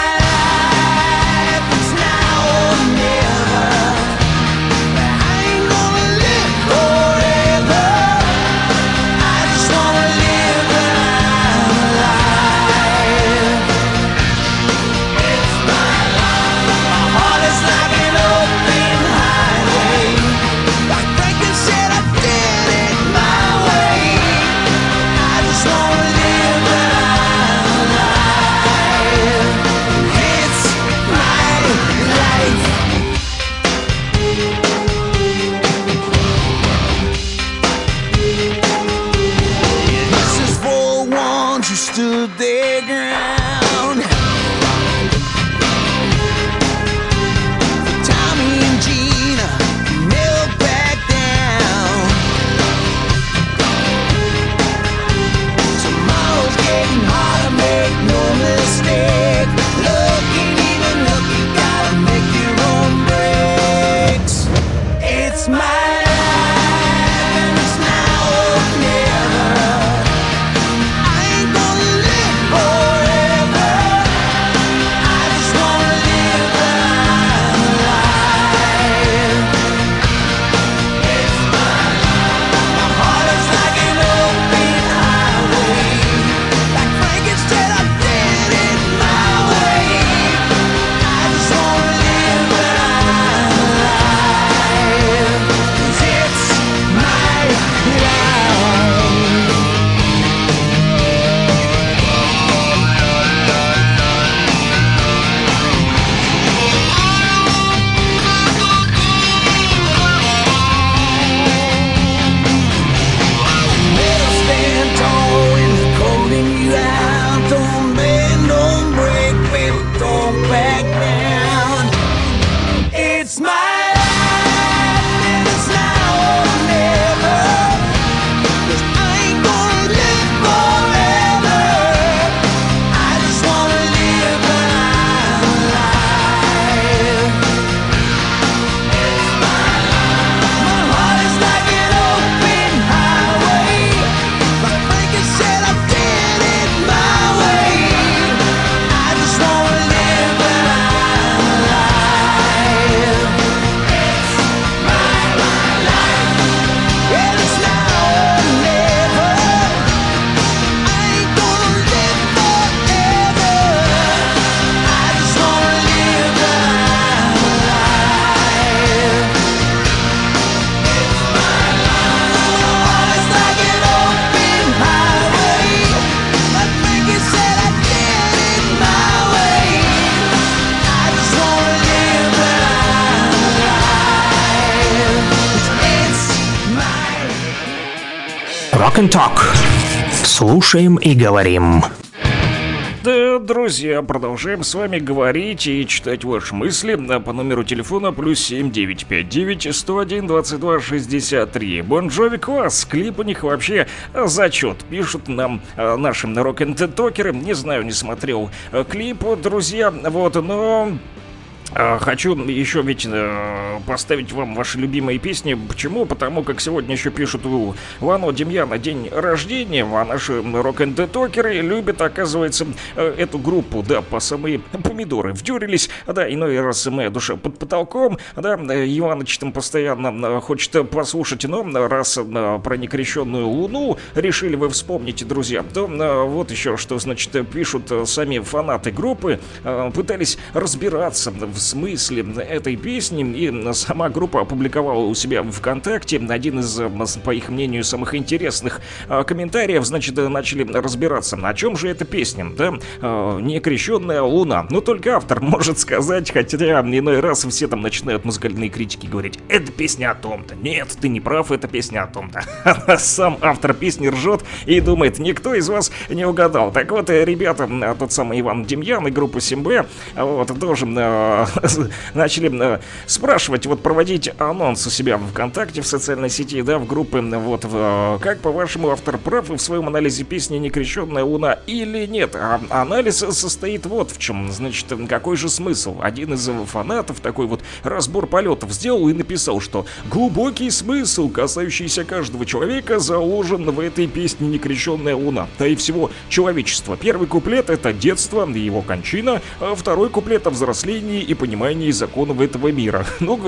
Слушаем и говорим. Да, друзья, продолжаем с вами говорить и читать ваши мысли а, по номеру телефона плюс 7959 101 22 63. Бонжови класс, клип у них вообще а, зачет, пишут нам а, нашим рок н токеры Не знаю, не смотрел клип, друзья, вот, но... А, Хочу еще ведь э, поставить вам ваши любимые песни. Почему? Потому как сегодня еще пишут у Вано Демьяна день рождения, а наши рок н токеры любят, оказывается, э, эту группу, да, по самые помидоры втюрились, да, иной раз моя душа под потолком, да, э, Иваныч там постоянно хочет послушать, но раз про некрещенную луну решили вы вспомнить, друзья, то вот еще что, значит, пишут сами фанаты группы, пытались разбираться в смысле этой песни, и сама группа опубликовала у себя ВКонтакте один из, э, по их мнению, самых интересных э, комментариев, значит, э, начали разбираться, о чем же эта песня, да, «Некрещенная луна». Но только автор [laughs] может сказать, хотя иной раз все там начинают музыкальные критики говорить, это песня о том-то. Нет, ты не прав, это песня о том-то. [laughs] Сам автор песни ржет и думает, никто из вас не угадал. Так вот, ребята, тот самый Иван Демьян и группа Симбе, вот, тоже э, [laughs] начали э, спрашивать, вот, проводить анонс у себя в ВКонтакте, в социальной сети, да, в группы, вот, э, как, по-вашему, автор прав в своем анализе песни «Некрещенная луна» или нет? А анализ состоит вот в чем, значит, какой же смысл? Один из фанатов такой вот разбор полетов сделал и написал, что глубокий смысл, касающийся каждого человека, заложен в этой песне «Некрещенная луна», да и всего человечества. Первый куплет — это детство и его кончина, а второй куплет о взрослении и понимании законов этого мира. [laughs] Ну,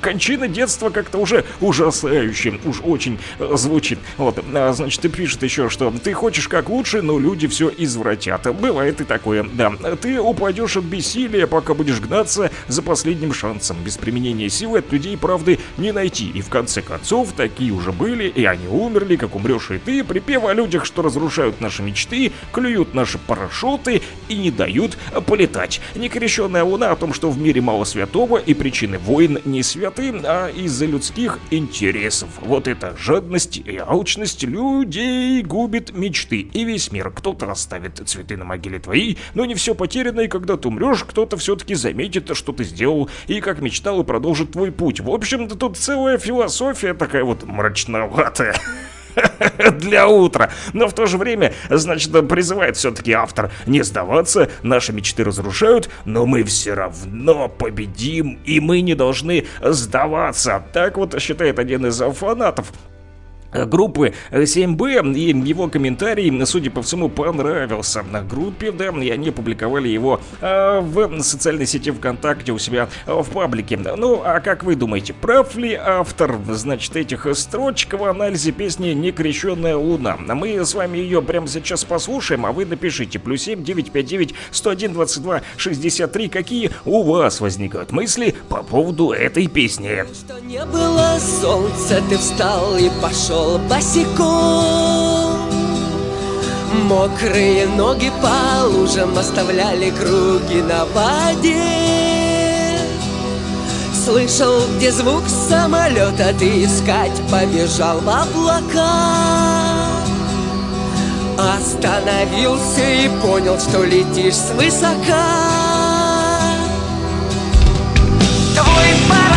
кончина детства как-то уже ужасающе, уж очень э, звучит. Вот, а, значит, ты пишет еще, что ты хочешь как лучше, но люди все извратят. Бывает и такое, да. Ты упадешь от бессилия, пока будешь гнаться за последним шансом. Без применения силы от людей правды не найти. И в конце концов, такие уже были, и они умерли, как умрешь и ты, припев о людях, что разрушают наши мечты, клюют наши парашюты и не дают полетать. Некрещенная луна о том, что в мире мало святого и причины войн не святы, а из-за людских интересов. Вот эта жадность и алчность людей губит мечты и весь мир. Кто-то оставит цветы на могиле твоей, но не все потеряно, и когда ты умрешь, кто-то все-таки заметит, что ты сделал, и как мечтал, и продолжит твой путь. В общем-то, тут целая философия такая вот мрачноватая. [laughs] для утра. Но в то же время, значит, призывает все-таки автор не сдаваться, наши мечты разрушают, но мы все равно победим, и мы не должны сдаваться. Так вот считает один из фанатов группы 7B, и его комментарий, судя по всему, понравился на группе, да, и они опубликовали его э, в социальной сети ВКонтакте у себя в паблике. Ну, а как вы думаете, прав ли автор, значит, этих строчек в анализе песни «Некрещенная луна»? Мы с вами ее прямо сейчас послушаем, а вы напишите плюс 7 959 101 22 63, какие у вас возникают мысли по поводу этой песни. Что не было солнца, ты встал и пошел шел босиком. Мокрые ноги по лужам оставляли круги на воде. Слышал, где звук самолета, ты искать побежал в облака. Остановился и понял, что летишь свысока. Твой парашют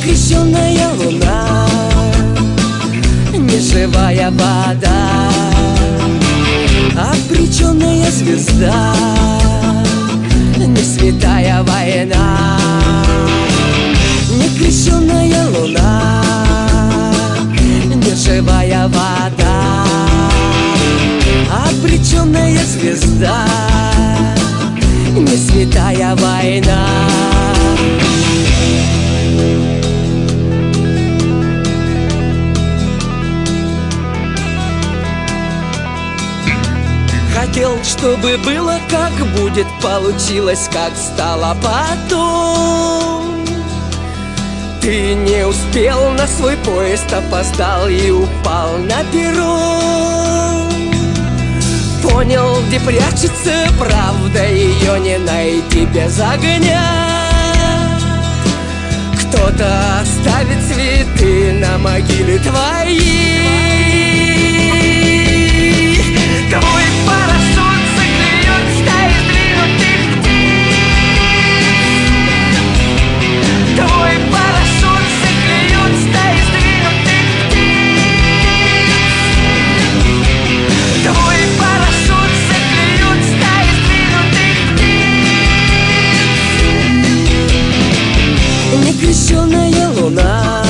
Некрещенная луна Неживая вода Обреченная звезда Не святая война. Некрещенная луна Неживая вода Обреченная звезда Не святая война Хотел, чтобы было как будет, получилось как стало потом. Ты не успел на свой поезд, опоздал и упал на перрон. Понял, где прячется правда, ее не найти без огня. Кто-то оставит цветы на могиле твоей. луна,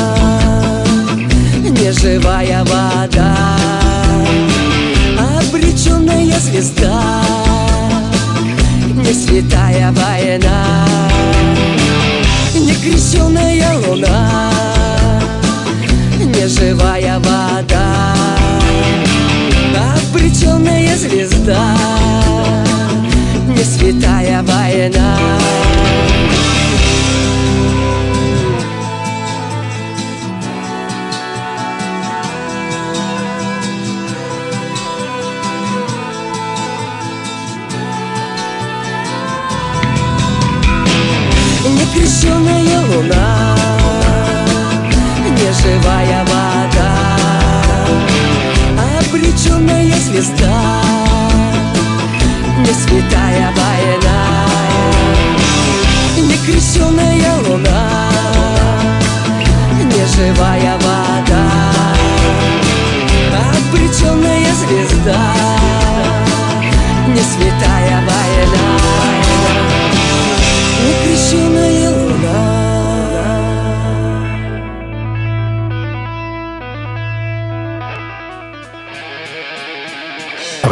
неживая вода, обреченная звезда, не святая война, не крещенная луна, неживая вода, обреченная звезда, не святая война. Некрещенная луна Неживая вода Обреченная звезда Не святая война. Некрещенная луна Неживая вода Обреченная звезда Не святая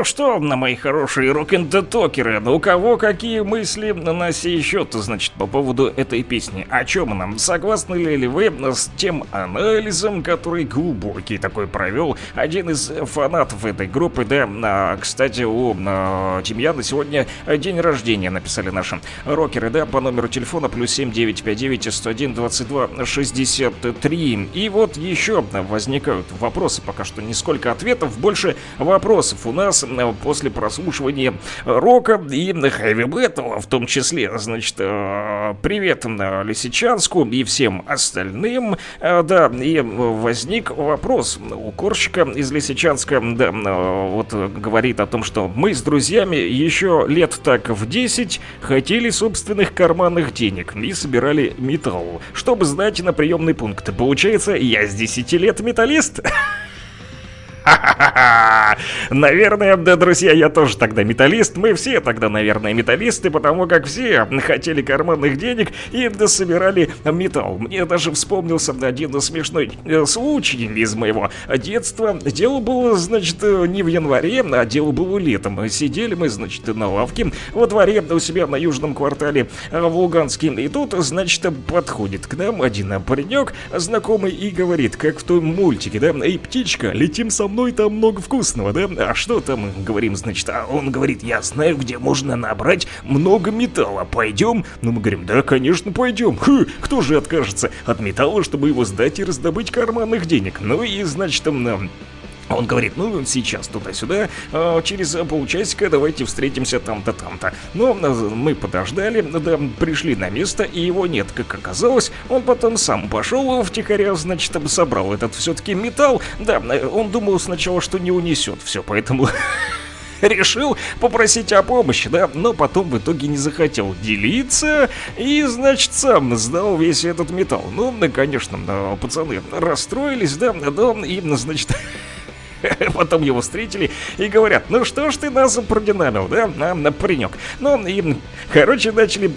Ну что, на мои хорошие рок-н-токеры, ну у кого какие мысли на сей счет, значит, по поводу этой песни? О чем она? Согласны ли вы с тем анализом, который глубокий такой провел один из фанатов этой группы, да, а, кстати, у а, Тимьяна сегодня день рождения, написали наши рокеры, да, по номеру телефона плюс 7959 101 22 63. И вот еще возникают вопросы, пока что не сколько ответов, больше вопросов у нас после прослушивания рока и хэви металла в том числе. Значит, э, привет э, Лисичанску и всем остальным. Э, Да, и возник вопрос у Корщика из Лисичанска, да, э, вот э, говорит о том, что мы с друзьями еще лет так в 10 хотели собственных карманных денег и собирали металл, чтобы сдать на приемный пункт. Получается, я с 10 лет металлист? [laughs] [laughs] Наверное, да, друзья, я тоже тогда металлист. Мы все тогда, наверное, металлисты, потому как все хотели карманных денег и да, собирали металл. Мне даже вспомнился один смешной э, случай из моего детства. Дело было, значит, э, не в январе, а дело было летом. Сидели мы, значит, на лавке во дворе у себя на южном квартале э, в Луганске. И тут, значит, подходит к нам один паренек знакомый и говорит, как в том мультике, да, «Эй, птичка, летим со мной, там много вкусного, да? А что там, говорим, значит, а он говорит, я знаю, где можно набрать много металла, пойдем? Ну, мы говорим, да, конечно, пойдем. Хы, кто же откажется от металла, чтобы его сдать и раздобыть карманных денег? Ну и, значит, там, нам он говорит, ну сейчас туда-сюда, а через полчасика давайте встретимся там-то, там-то. Но э, мы подождали, да, пришли на место, и его нет, как оказалось. Он потом сам пошел втихаря, значит, собрал этот все-таки металл. Да, он думал сначала, что не унесет все, поэтому [laughs] решил попросить о помощи, да, но потом в итоге не захотел делиться и, значит, сам сдал весь этот металл. Ну, конечно, пацаны расстроились, да, да, и, значит, [laughs] [laughs] Потом его встретили и говорят, ну что ж ты нас продинамил, да, а, паренек. Ну, и, короче, начали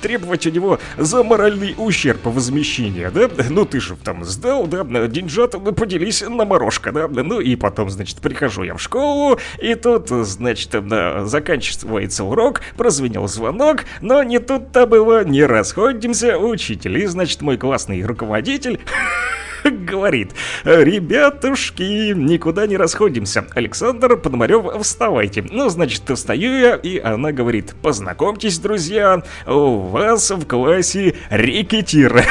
требовать у него за моральный ущерб возмещения, да. Ну, ты же там сдал, да, деньжат, ну, поделись на морожка, да. Ну, и потом, значит, прихожу я в школу, и тут, значит, да, заканчивается урок, прозвенел звонок, но не тут-то было, не расходимся, учитель, и, значит, мой классный руководитель [laughs] говорит, ребятушки, никуда не расходимся. Александр Пономарев, вставайте. Ну, значит, встаю я, и она говорит, познакомьтесь, друзья, у вас в классе рекетир.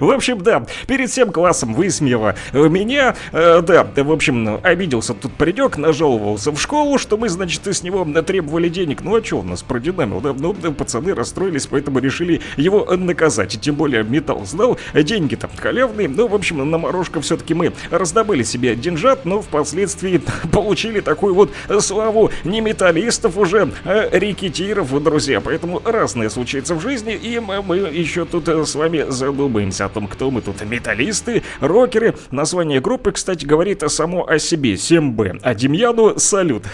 В общем, да, перед всем классом высмеяла меня. Э, да, в общем, обиделся тут паренек, нажаловался в школу, что мы, значит, с него требовали денег. Ну, а что он нас продинамил, да? Ну, пацаны расстроились, поэтому решили его наказать. Тем более металл сдал, деньги там халявные. Ну, в общем, на морожка все-таки мы раздобыли себе деньжат, но впоследствии [laughs] получили такую вот славу не металлистов уже, а рекетиров, друзья. Поэтому разное случается в жизни, и мы, мы еще тут э, с вами задумаемся о том, кто мы тут. Металлисты, рокеры. Название группы, кстати, говорит само о себе. 7Б. А Демьяну салют.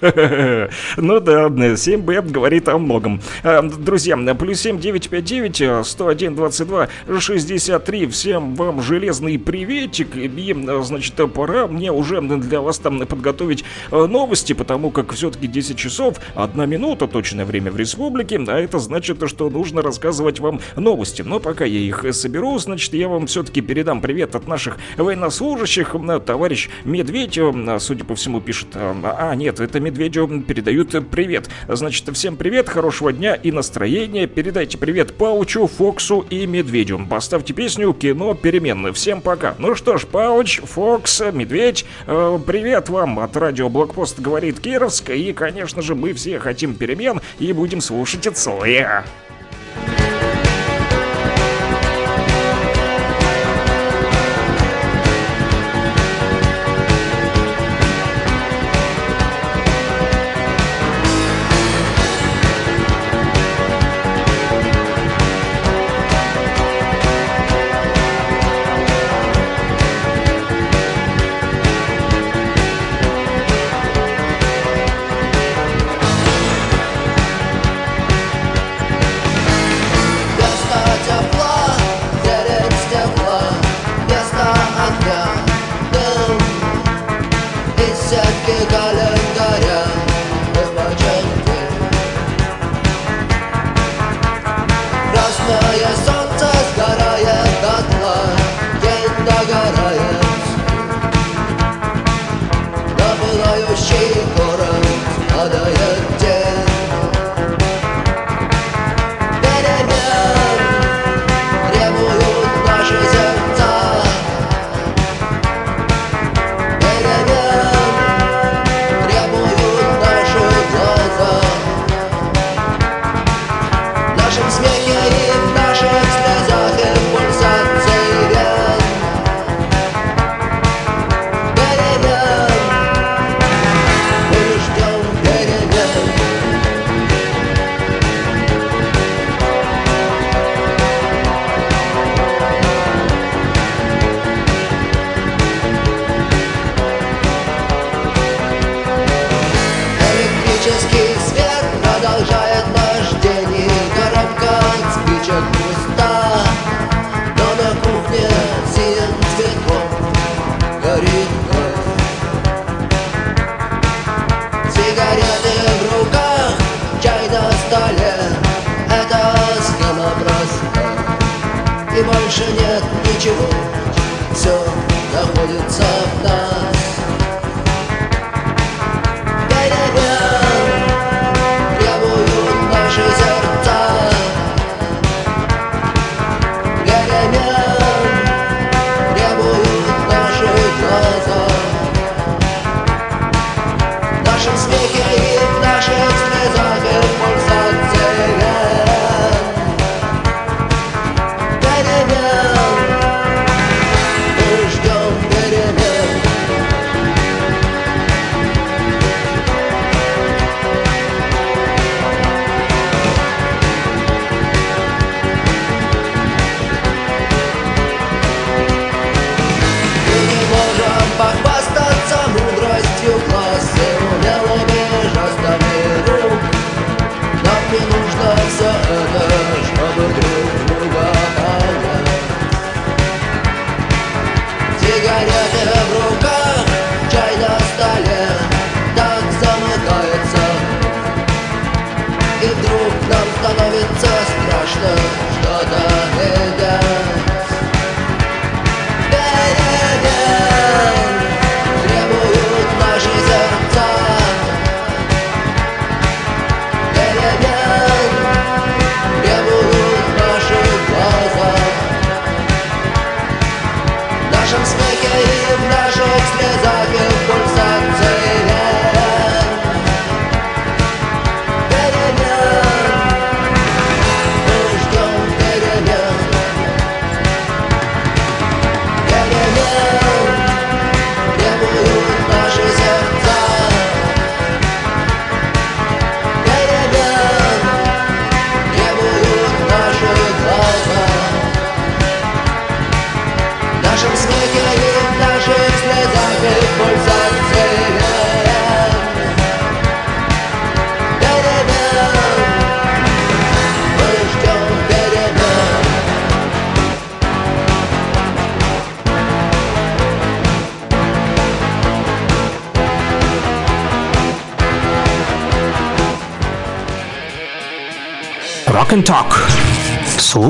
Ну да, 7Б говорит о многом. А, Друзья, плюс 7 959 101 22 63. Всем вам железный приветик. И, значит, пора мне уже для вас там подготовить э, новости, потому как все-таки 10 часов, 1 минута точное время в республике, а это значит, что нужно рассказывать вам новости. Но пока я их соберу, значит, я вам все-таки передам привет от наших военнослужащих. Товарищ Медведь, э, судя по всему, пишет... э, А, нет, это Медведю передают привет. Значит, всем привет, хорошего дня и настроения. Передайте привет Паучу, Фоксу и Медведю. Поставьте песню «Кино перемены». Всем пока. Ну что ж, Пауч, Фокс, Медведь, э, привет вам от радио Блокпост говорит Кировск. И, конечно же, мы все хотим перемен и будем слушать Цоя.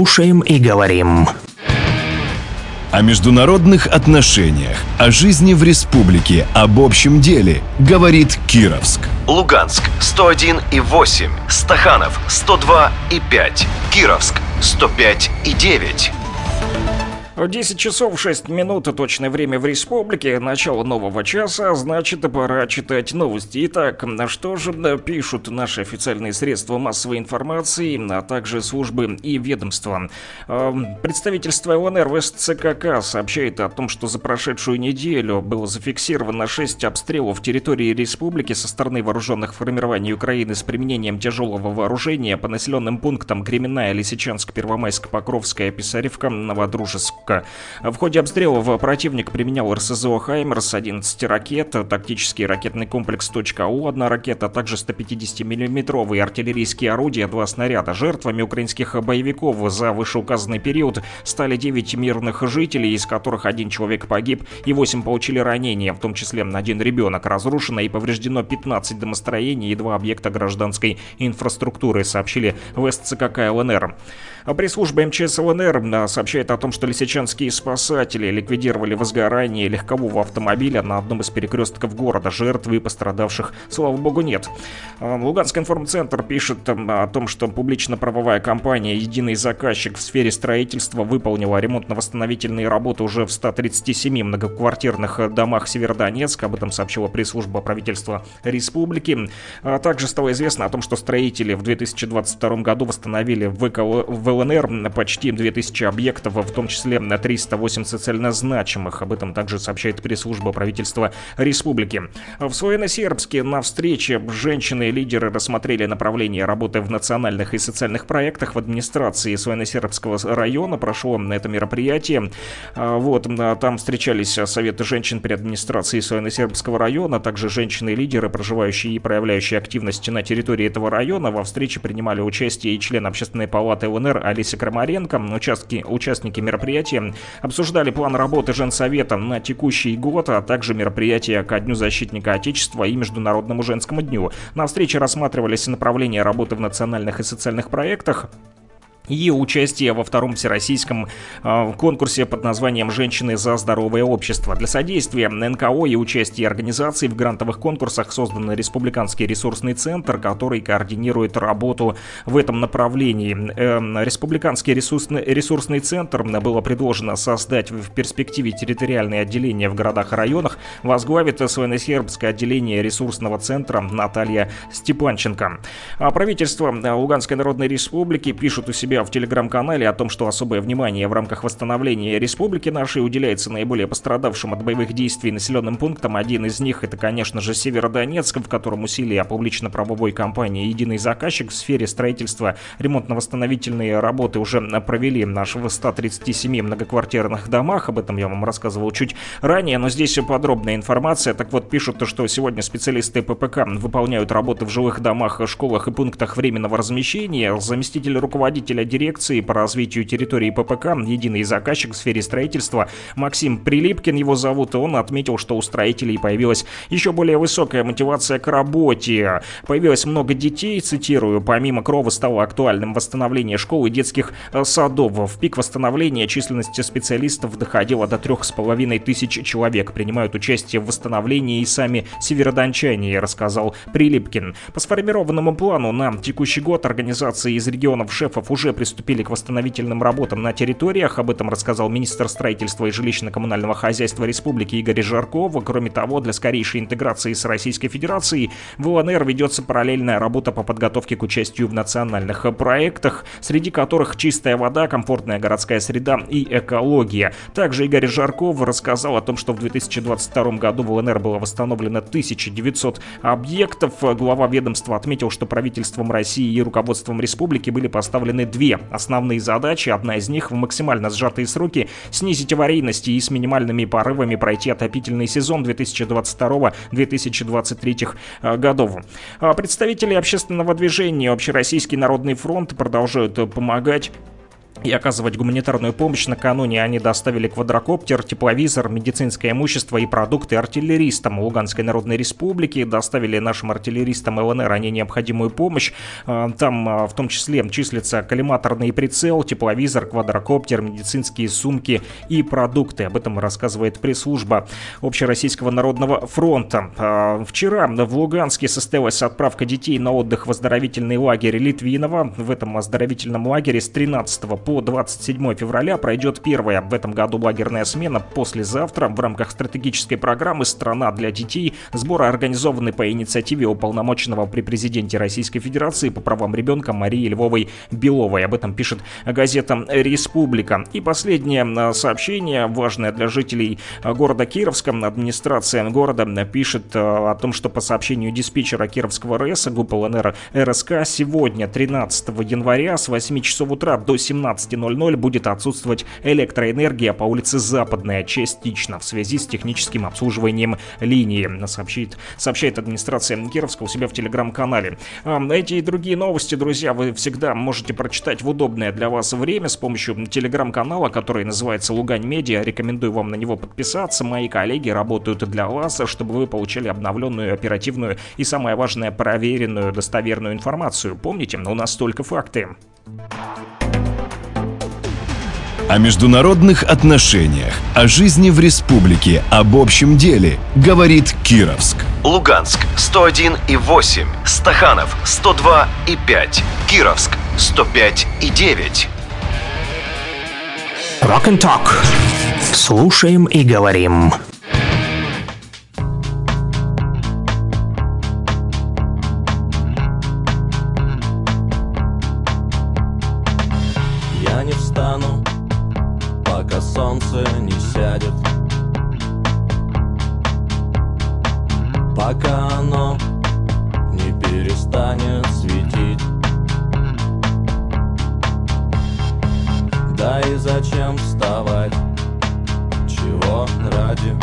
Слушаем и говорим. О международных отношениях, о жизни в республике, об общем деле говорит Кировск. Луганск 101 и 8, Стаханов 102 и 5, Кировск 105 и 9. 10 часов 6 минут, точное время в республике, начало нового часа, значит пора читать новости. Итак, что же пишут наши официальные средства массовой информации, а также службы и ведомства. Представительство ЛНР в СЦКК сообщает о том, что за прошедшую неделю было зафиксировано 6 обстрелов территории республики со стороны вооруженных формирований Украины с применением тяжелого вооружения по населенным пунктам Кременная, Лисичанск, Первомайск, Покровская, Писаревка, Новодружеск, в ходе обстрелов противник применял РСЗО «Хаймерс», 11 ракет, тактический ракетный комплекс «Точка-У», одна ракета, а также 150 миллиметровые артиллерийские орудия, два снаряда. Жертвами украинских боевиков за вышеуказанный период стали 9 мирных жителей, из которых один человек погиб и 8 получили ранения, в том числе один ребенок. Разрушено и повреждено 15 домостроений и два объекта гражданской инфраструктуры, сообщили в СЦКК ЛНР. Пресс-служба МЧС ЛНР сообщает о том, что лисичанские спасатели ликвидировали возгорание легкового автомобиля на одном из перекрестков города. Жертвы и пострадавших, слава богу, нет. Луганский информцентр пишет о том, что публично-правовая компания «Единый заказчик» в сфере строительства выполнила ремонтно-восстановительные работы уже в 137 многоквартирных домах Северодонецка. Об этом сообщила пресс-служба правительства республики. Также стало известно о том, что строители в 2022 году восстановили в ВКЛ ЛНР почти 2000 объектов, в том числе 308 социально значимых. Об этом также сообщает пресс-служба правительства республики. В Славяно-Сербске на встрече женщины-лидеры рассмотрели направление работы в национальных и социальных проектах в администрации Славяно-Сербского района. Прошло это мероприятие. Вот, там встречались советы женщин при администрации Славяно-Сербского района, а также женщины-лидеры, проживающие и проявляющие активность на территории этого района. Во встрече принимали участие и члены Общественной палаты ЛНР Алиса Крамаренко. Участки, участники мероприятия обсуждали план работы Женсовета на текущий год, а также мероприятия ко Дню защитника Отечества и Международному женскому дню. На встрече рассматривались направления работы в национальных и социальных проектах, и участие во втором всероссийском э, конкурсе под названием «Женщины за здоровое общество». Для содействия НКО и участия организаций в грантовых конкурсах создан Республиканский ресурсный центр, который координирует работу в этом направлении. Э, Республиканский ресурсный, ресурсный центр было предложено создать в перспективе территориальные отделения в городах и районах. Возглавит Свенесербское отделение ресурсного центра Наталья Степанченко. А правительство Луганской Народной Республики пишут у себя в телеграм-канале о том, что особое внимание в рамках восстановления республики нашей уделяется наиболее пострадавшим от боевых действий населенным пунктам. Один из них это, конечно же, Северодонецк, в котором усилия публично-правовой компании «Единый заказчик» в сфере строительства ремонтно-восстановительные работы уже провели наш в 137 многоквартирных домах. Об этом я вам рассказывал чуть ранее, но здесь подробная информация. Так вот, пишут, что сегодня специалисты ППК выполняют работы в жилых домах, школах и пунктах временного размещения. Заместитель руководителя дирекции по развитию территории ППК, единый заказчик в сфере строительства Максим Прилипкин его зовут, и он отметил, что у строителей появилась еще более высокая мотивация к работе. Появилось много детей, цитирую, помимо крова стало актуальным восстановление школ и детских э, садов. В пик восстановления численность специалистов доходила до трех с половиной тысяч человек. Принимают участие в восстановлении и сами северодончане, рассказал Прилипкин. По сформированному плану на текущий год организации из регионов шефов уже приступили к восстановительным работам на территориях. Об этом рассказал министр строительства и жилищно-коммунального хозяйства республики Игорь Жарков. Кроме того, для скорейшей интеграции с Российской Федерацией в ЛНР ведется параллельная работа по подготовке к участию в национальных проектах, среди которых чистая вода, комфортная городская среда и экология. Также Игорь Жарков рассказал о том, что в 2022 году в ЛНР было восстановлено 1900 объектов. Глава ведомства отметил, что правительством России и руководством республики были поставлены две основные задачи. Одна из них в максимально сжатые сроки снизить аварийность и с минимальными порывами пройти отопительный сезон 2022-2023 э, годов. А представители общественного движения Общероссийский народный фронт продолжают помогать и оказывать гуманитарную помощь. Накануне они доставили квадрокоптер, тепловизор, медицинское имущество и продукты артиллеристам Луганской Народной Республики. Доставили нашим артиллеристам ЛНР они необходимую помощь. А, Там а, в том числе числится коллиматорный прицел, тепловизор, квадрокоптер, медицинские сумки и продукты. Об этом рассказывает пресс-служба Общероссийского народного фронта. А, Вчера в Луганске состоялась отправка детей на отдых в оздоровительный лагерь Литвинова. В этом оздоровительном лагере с 13 по 27 февраля пройдет первая в этом году лагерная смена. Послезавтра в рамках стратегической программы «Страна для детей» сборы организованы по инициативе уполномоченного при президенте Российской Федерации по правам ребенка Марии Львовой Беловой. Об этом пишет газета «Республика». И последнее э, сообщение, важное для жителей э, города Кировска. Администрация города пишет э, о том, что по сообщению диспетчера Кировского РС ГУП ЛНР РСК сегодня, 13 января, с 8 часов утра до 17.00 будет отсутствовать электроэнергия по улице Западная частично в связи с техническим обслуживанием линии, сообщит, сообщает администрация Кировска у себя в телеграм-канале. А, Эти и другие новости, друзья, вы всегда можете прочитать в удобное для вас время с помощью телеграм-канала, который называется Лугань Медиа. Рекомендую вам на него подписаться. Мои коллеги работают для вас, чтобы вы получали обновленную, оперативную и, самое важное, проверенную, достоверную информацию. Помните, у нас только факты. О международных отношениях, о жизни в республике, об общем деле говорит Кировск. Луганск 101 и 8, Стаханов 102 и 5, Кировск 105 и 9. Rock and Talk. Слушаем и говорим. Солнце не сядет Пока оно не перестанет светить Да и зачем вставать? Чего ради?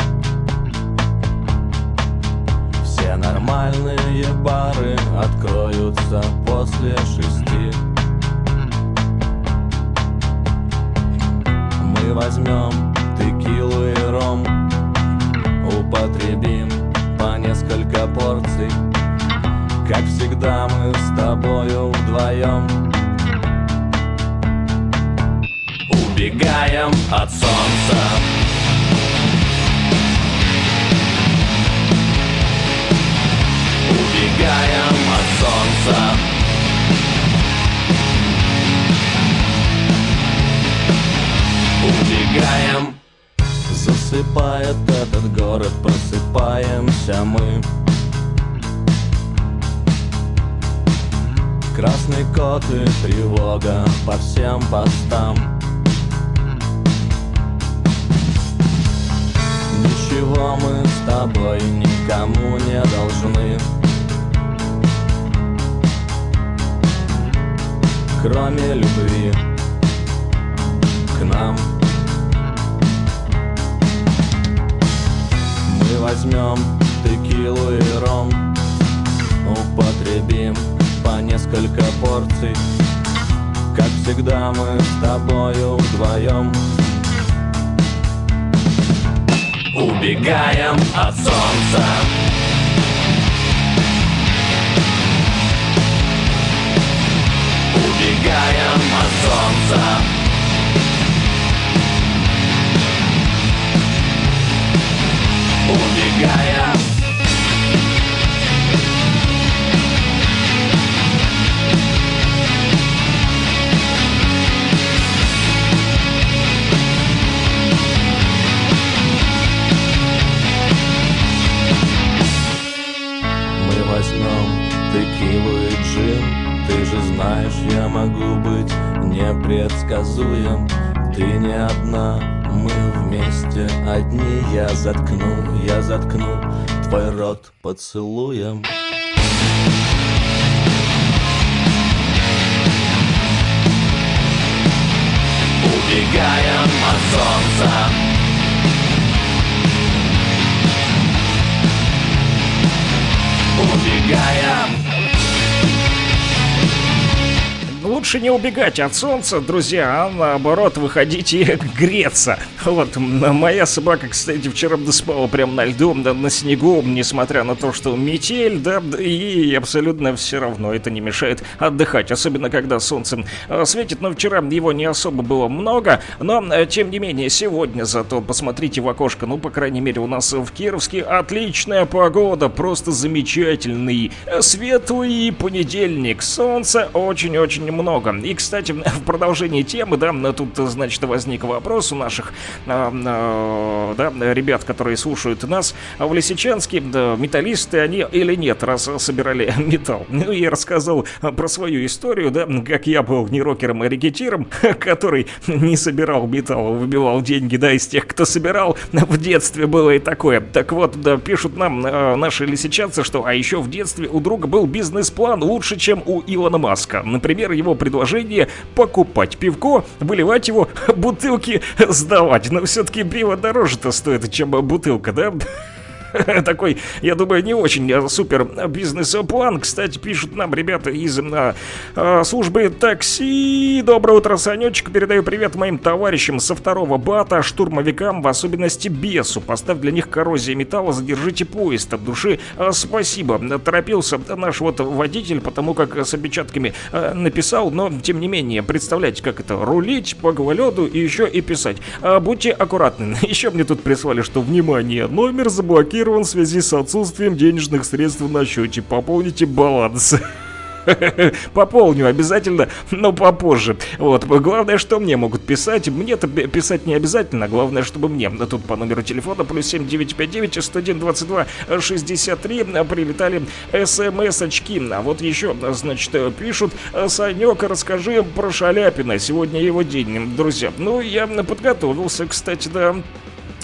Все нормальные бары откроются после шести возьмем текилу и ром. Употребим по несколько порций. Как всегда мы с тобою вдвоем. Убегаем от солнца. Убегаем от солнца Убегаем. Засыпает этот город, просыпаемся мы. Красный кот и тревога по всем постам. Ничего мы с тобой никому не должны. Кроме любви к нам Мы возьмем текилу и ром. Употребим по несколько порций. Как всегда мы с тобою вдвоем. Убегаем от солнца. Убегаем от солнца Убегаем Мы возьмем текилу и джин. Ты же знаешь, я могу быть непредсказуем. Ты не одна, мы вместе одни Я заткну, я заткну твой рот поцелуем. Убегаем от солнца. Убегаем Лучше не убегать от солнца, друзья, а наоборот выходить и [laughs] греться. Вот, моя собака, кстати, вчера спала прямо на льду, да, на снегу, несмотря на то, что метель, да, и абсолютно все равно это не мешает отдыхать, особенно когда солнце э, светит, но вчера его не особо было много, но, э, тем не менее, сегодня зато посмотрите в окошко, ну, по крайней мере, у нас в Кировске отличная погода, просто замечательный, э, светлый понедельник, солнца очень-очень много. И, кстати, в продолжении темы, да, тут, значит, возник вопрос у наших, э, э, да, ребят, которые слушают нас в Лисичанске, да, металлисты они или нет, раз собирали [laughs] металл. Ну, я рассказал про свою историю, да, как я был не рокером, а рекетиром, [laughs] который не собирал металл, выбивал деньги, да, из тех, кто собирал. В детстве было и такое. Так вот, да, пишут нам наши лисичанцы, что а еще в детстве у друга был бизнес-план лучше, чем у Илона Маска. Например, его предложение покупать пивко, выливать его, [laughs] бутылки сдавать. Но все-таки пиво дороже-то стоит, чем бутылка, да? [laughs] такой, я думаю, не очень э, супер бизнес-план. Кстати, пишут нам ребята из а, а, службы такси. Доброе утро, Санечек. Передаю привет моим товарищам со второго бата, штурмовикам, в особенности бесу. Поставь для них коррозия металла, задержите поезд от души. А, спасибо. Торопился наш вот водитель, потому как с опечатками а, написал, но тем не менее, представляете, как это, рулить по гололеду и еще и писать. Будьте аккуратны. [laughs] Еще мне тут прислали, что, внимание, номер заблокирован заблокирован в связи с отсутствием денежных средств на счете. Пополните баланс. [laughs] Пополню обязательно, но попозже. Вот, главное, что мне могут писать. Мне-то писать не обязательно, главное, чтобы мне. Тут по номеру телефона плюс 7959 101 22 63 прилетали смс-очки. А вот еще, значит, пишут, Санек, расскажи про Шаляпина. Сегодня его день, друзья. Ну, я подготовился, кстати, да.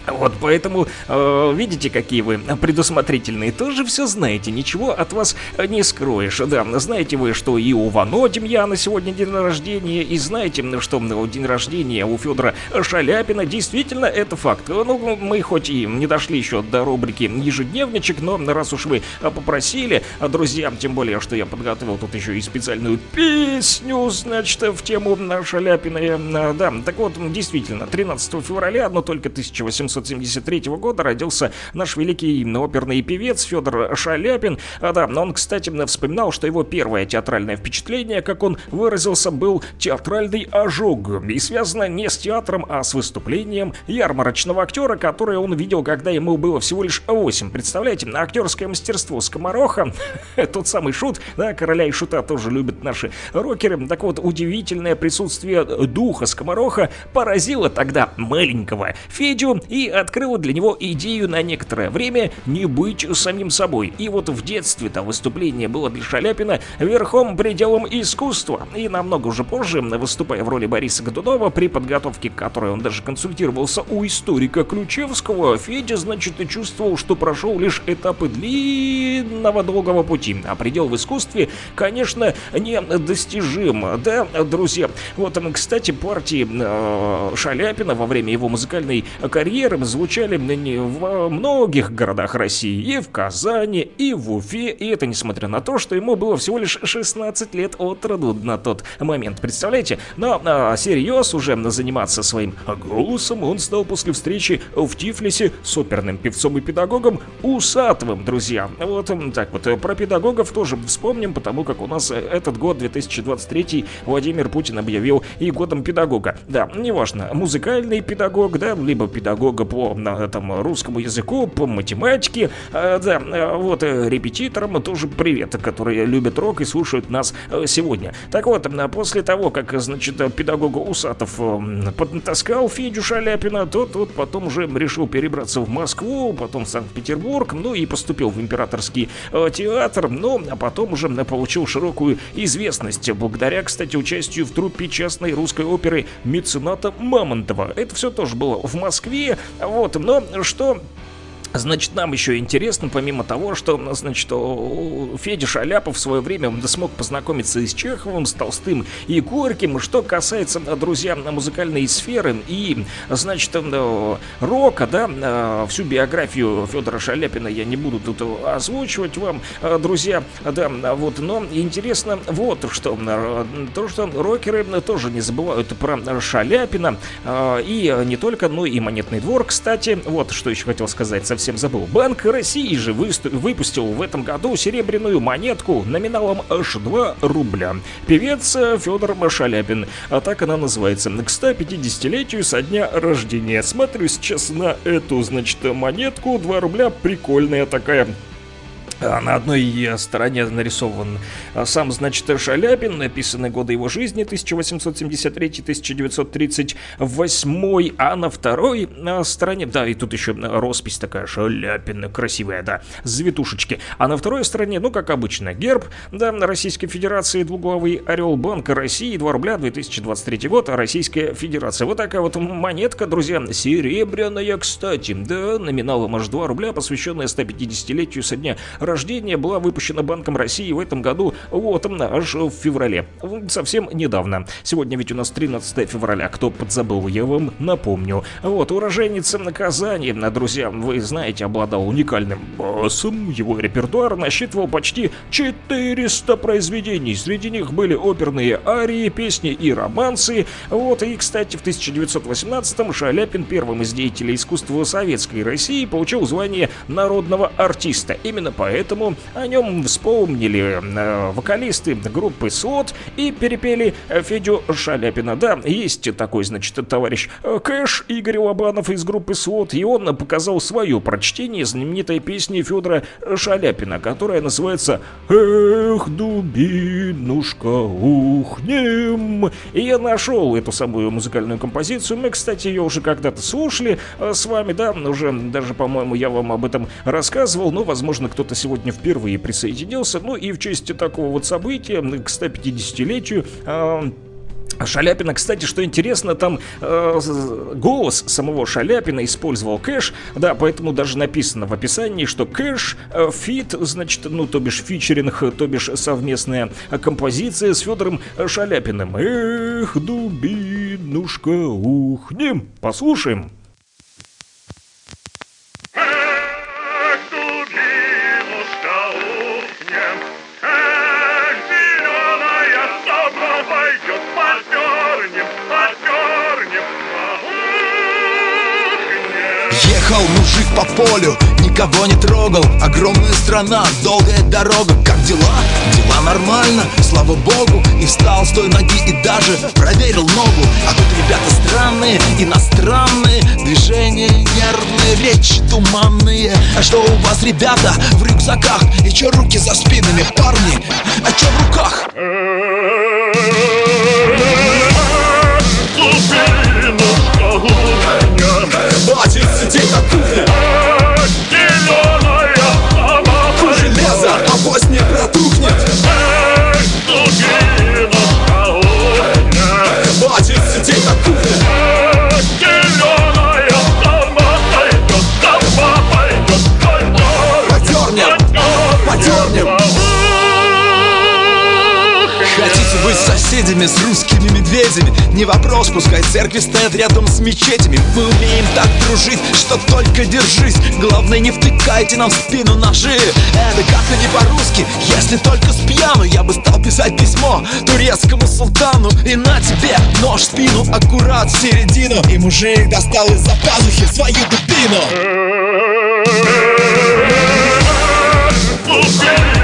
Вот, поэтому, э, видите, какие вы предусмотрительные, тоже все знаете, ничего от вас не скроешь. Да, знаете вы, что и у Вано Демьяна сегодня день рождения, и знаете, что день рождения у Федора Шаляпина, действительно, это факт. Ну, мы хоть и не дошли еще до рубрики ежедневничек, но раз уж вы попросили, друзья, тем более, что я подготовил тут еще и специальную песню, значит, в тему Шаляпина, да, так вот, действительно, 13 февраля, но только 1800 1973 года родился наш великий оперный певец Федор Шаляпин. А, да, но он, кстати, вспоминал, что его первое театральное впечатление, как он выразился, был театральный ожог. И связано не с театром, а с выступлением ярмарочного актера, которое он видел, когда ему было всего лишь 8. Представляете, актерское мастерство Скомороха, [laughs] тот самый шут, да, короля и шута тоже любят наши рокеры. Так вот, удивительное присутствие духа Скомороха поразило тогда маленького Федю и и открыла для него идею на некоторое время не быть самим собой. И вот в детстве-то выступление было для Шаляпина верхом пределом искусства. И намного уже позже, выступая в роли Бориса Годунова, при подготовке к которой он даже консультировался у историка Ключевского, Федя, значит, чувствовал, что прошел лишь этапы длинного долгого пути. А предел в искусстве, конечно, не достижим. Да, друзья? Вот, кстати, партии э, Шаляпина во время его музыкальной карьеры примером звучали в многих городах России, и в Казани, и в Уфе, и это несмотря на то, что ему было всего лишь 16 лет от роду на тот момент, представляете? Но а, серьез уже заниматься своим голосом он стал после встречи в Тифлисе с оперным певцом и педагогом Усатовым, друзья. Вот так вот, про педагогов тоже вспомним, потому как у нас этот год, 2023, Владимир Путин объявил и годом педагога. Да, неважно, музыкальный педагог, да, либо педагог по там, русскому языку, по математике. А, да, а, вот э, репетиторам тоже привет, которые любят рок и слушают нас э, сегодня. Так вот, после того, как, значит, педагог Усатов э, подтаскал Федю Шаляпина, то тот потом уже решил перебраться в Москву, потом в Санкт-Петербург, ну и поступил в императорский театр, но а потом уже получил широкую известность благодаря, кстати, участию в труппе частной русской оперы мецената Мамонтова. Это все тоже было в Москве, вот, но что Значит, нам еще интересно, помимо того, что, значит, Федя Шаляпов в свое время смог познакомиться и с Чеховым, с Толстым и Горьким. Что касается, друзья, музыкальной сферы и, значит, рока, да, э, всю биографию Федора Шаляпина я не буду тут озвучивать вам, э, друзья, да, вот, но интересно вот что, то, что рокеры тоже не забывают про Шаляпина, и не только, но и Монетный двор, кстати, вот что еще хотел сказать, совсем совсем забыл. Банк России же выпустил в этом году серебряную монетку номиналом аж 2 рубля. Певец Федор Шаляпин. А так она называется. К 150-летию со дня рождения. Смотрю сейчас на эту, значит, монетку. 2 рубля. Прикольная такая на одной стороне нарисован а, сам, значит, Шаляпин, написаны годы его жизни 1873-1938, а на второй стороне, да, и тут еще роспись такая Шаляпина, красивая, да, завитушечки. А на второй стороне, ну, как обычно, герб, да, Российской Федерации, двуглавый орел Банка России, 2 рубля, 2023 год, Российская Федерация. Вот такая вот монетка, друзья, серебряная, кстати, да, номиналом аж 2 рубля, посвященная 150-летию со дня рождения была выпущена Банком России в этом году, вот, аж в феврале. Совсем недавно. Сегодня ведь у нас 13 февраля, кто подзабыл, я вам напомню. Вот, уроженец Казани, друзья, вы знаете, обладал уникальным басом, его репертуар насчитывал почти 400 произведений. Среди них были оперные арии, песни и романсы. Вот, и, кстати, в 1918-м Шаляпин, первым из деятелей искусства Советской России, получил звание народного артиста. Именно поэтому поэтому о нем вспомнили э, вокалисты группы СОТ и перепели Федю Шаляпина. Да, есть такой, значит, товарищ э, Кэш Игорь Лобанов из группы СОТ, и он показал свое прочтение знаменитой песни Федора Шаляпина, которая называется «Эх, дубинушка, ухнем». И я нашел эту самую музыкальную композицию. Мы, кстати, ее уже когда-то слушали э, с вами, да, уже даже, по-моему, я вам об этом рассказывал, но, возможно, кто-то сегодня сегодня впервые присоединился. Ну и в честь такого вот события, к 150-летию, э, Шаляпина, кстати, что интересно, там э, голос самого Шаляпина использовал кэш, да, поэтому даже написано в описании, что кэш, э, feat, значит, ну, то бишь featuring, то бишь совместная композиция с Федором Шаляпиным. Эх, дубинушка, ухнем, послушаем. Ехал мужик по полю, никого не трогал Огромная страна, долгая дорога Как дела? Дела нормально, слава богу И встал с той ноги и даже проверил ногу А тут ребята странные, иностранные Движения нервные, речь туманные А что у вас, ребята, в рюкзаках? И чё руки за спинами, парни? А чё в руках? Yeah. Соседями, с русскими медведями. Не вопрос, пускай церкви стоят рядом с мечетями. Мы умеем так дружить, что только держись. Главное не втыкайте нам в спину ножи. Это как-то не по-русски, если только с пьяну Я бы стал писать письмо турецкому султану. И на тебе нож в спину, аккурат в середину. И мужик достал из-за пазухи свою дубину. Батя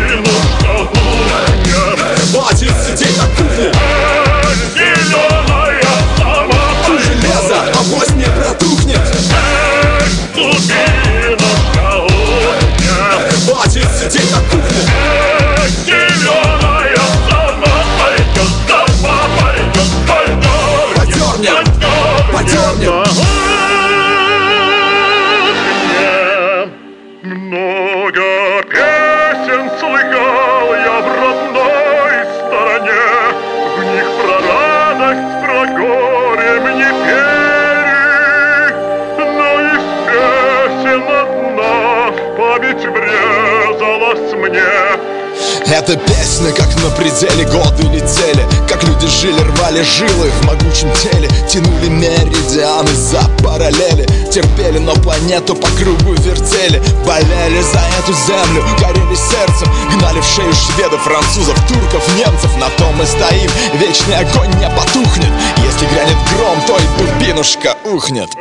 Песня, как на пределе годы летели Как люди жили, рвали жилы в могучем теле Тянули меридианы за параллели Терпели, но планету по кругу вертели Болели за эту землю, горели сердцем Гнали в шею шведов, французов, турков, немцев На том мы стоим, вечный огонь не потухнет Если грянет гром, то и дубинушка ухнет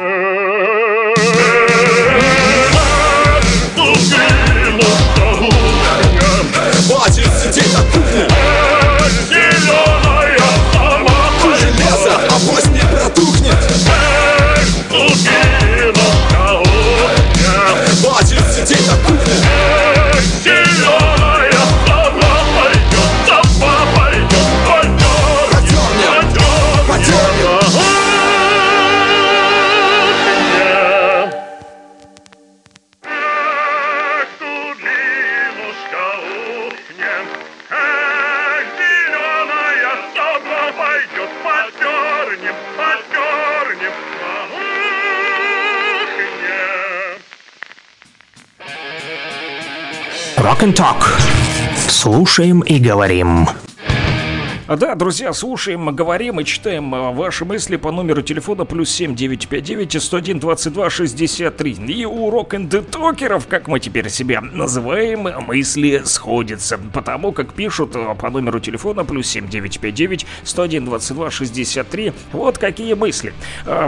Хватит Слушаем и говорим. А Да, друзья, слушаем, говорим и читаем а, ваши мысли по номеру телефона плюс 7959 101 22 63. И у рок токеров как мы теперь себя называем, мысли сходятся. Потому как пишут а, по номеру телефона плюс 7959 101 22 63. Вот какие мысли.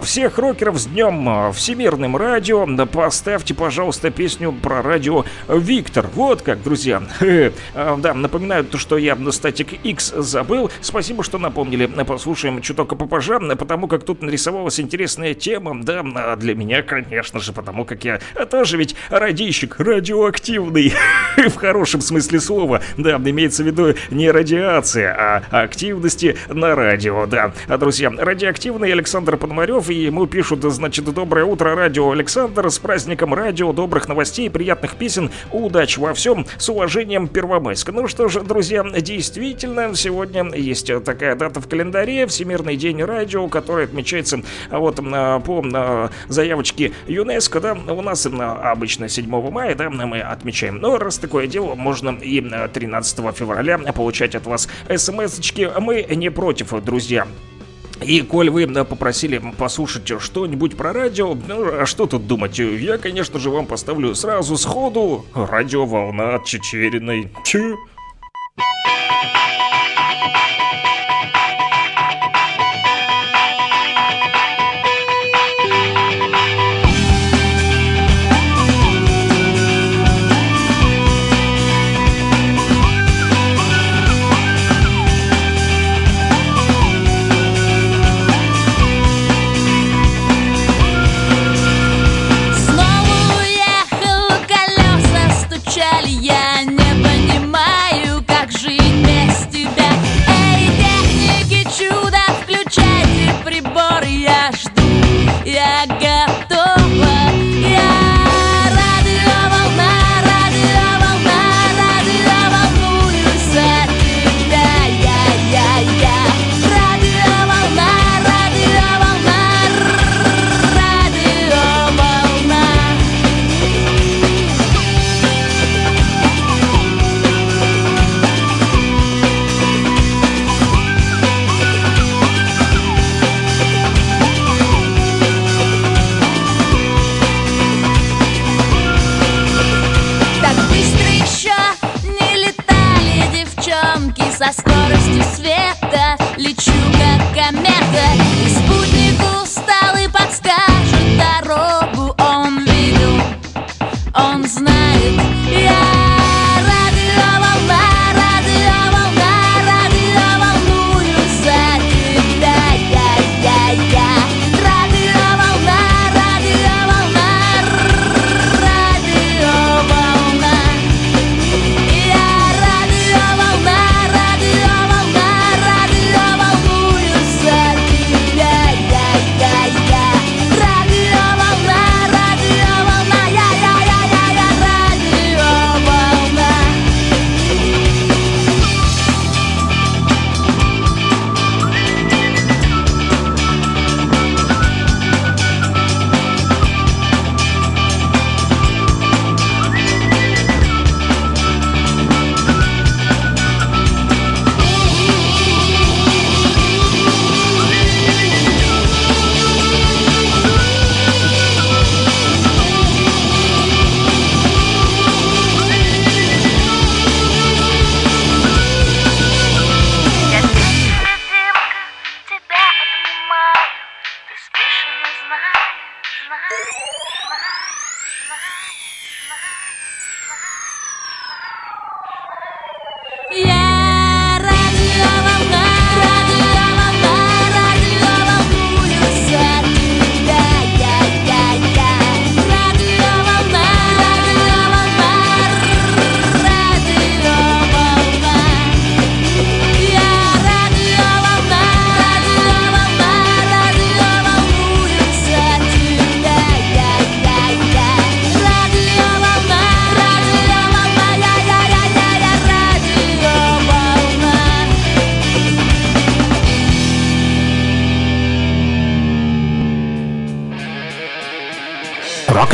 Всех рокеров с днем Всемирным радио. Поставьте, пожалуйста, песню про радио Виктор. Вот как, друзья. [laughs] А, Да, напоминаю, то, что я на статик X забыл. Спасибо, что напомнили. Послушаем чуток попозже, потому как тут нарисовалась интересная тема. Да, для меня, конечно же, потому как я тоже ведь радищик, радиоактивный. [laughs] В хорошем смысле слова. Да, имеется в виду не радиация, а активности на радио. Да, А, друзья, радиоактивный Александр Пономарев, и ему пишут, значит, доброе утро, радио Александр, с праздником радио, добрых новостей, приятных песен, удачи во всем, с уважением Первомайск. Ну что же, друзья, действительно, сегодня есть такая дата в календаре, Всемирный день радио, который отмечается а, вот а, по а, заявочке ЮНЕСКО, да, у нас обычно 7 мая, да, мы отмечаем. Но раз такое дело, можно и а, 13 февраля получать от вас смс-очки. Мы не против, друзья. И коль вы попросили послушать что-нибудь про радио, ну а что тут думать? Я, конечно же, вам поставлю сразу сходу радиоволна от Чечериной. Чё?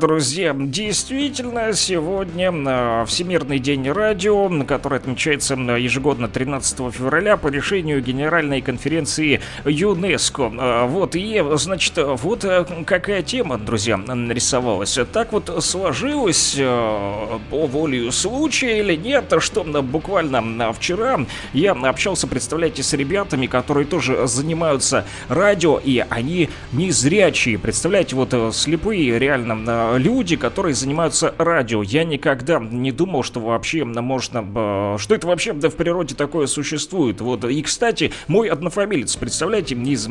Друзья, действительно, сегодня э, Всемирный день радио, который отмечается э, ежегодно 13 февраля по решению Генеральной конференции ЮНЕСКо. Э, Вот, и, значит, вот э, какая тема, друзья, нарисовалась. Так вот сложилось по воле случая или нет, что буквально вчера я общался, представляете, с ребятами, которые тоже занимаются радио, и они незрячие. Представляете, вот э, слепые реально э, люди, которые занимаются радио. Я никогда не думал, что вообще можно... э, Что это вообще да, в природе такое существует. Вот. И, кстати, мой однофамилец, представляете, из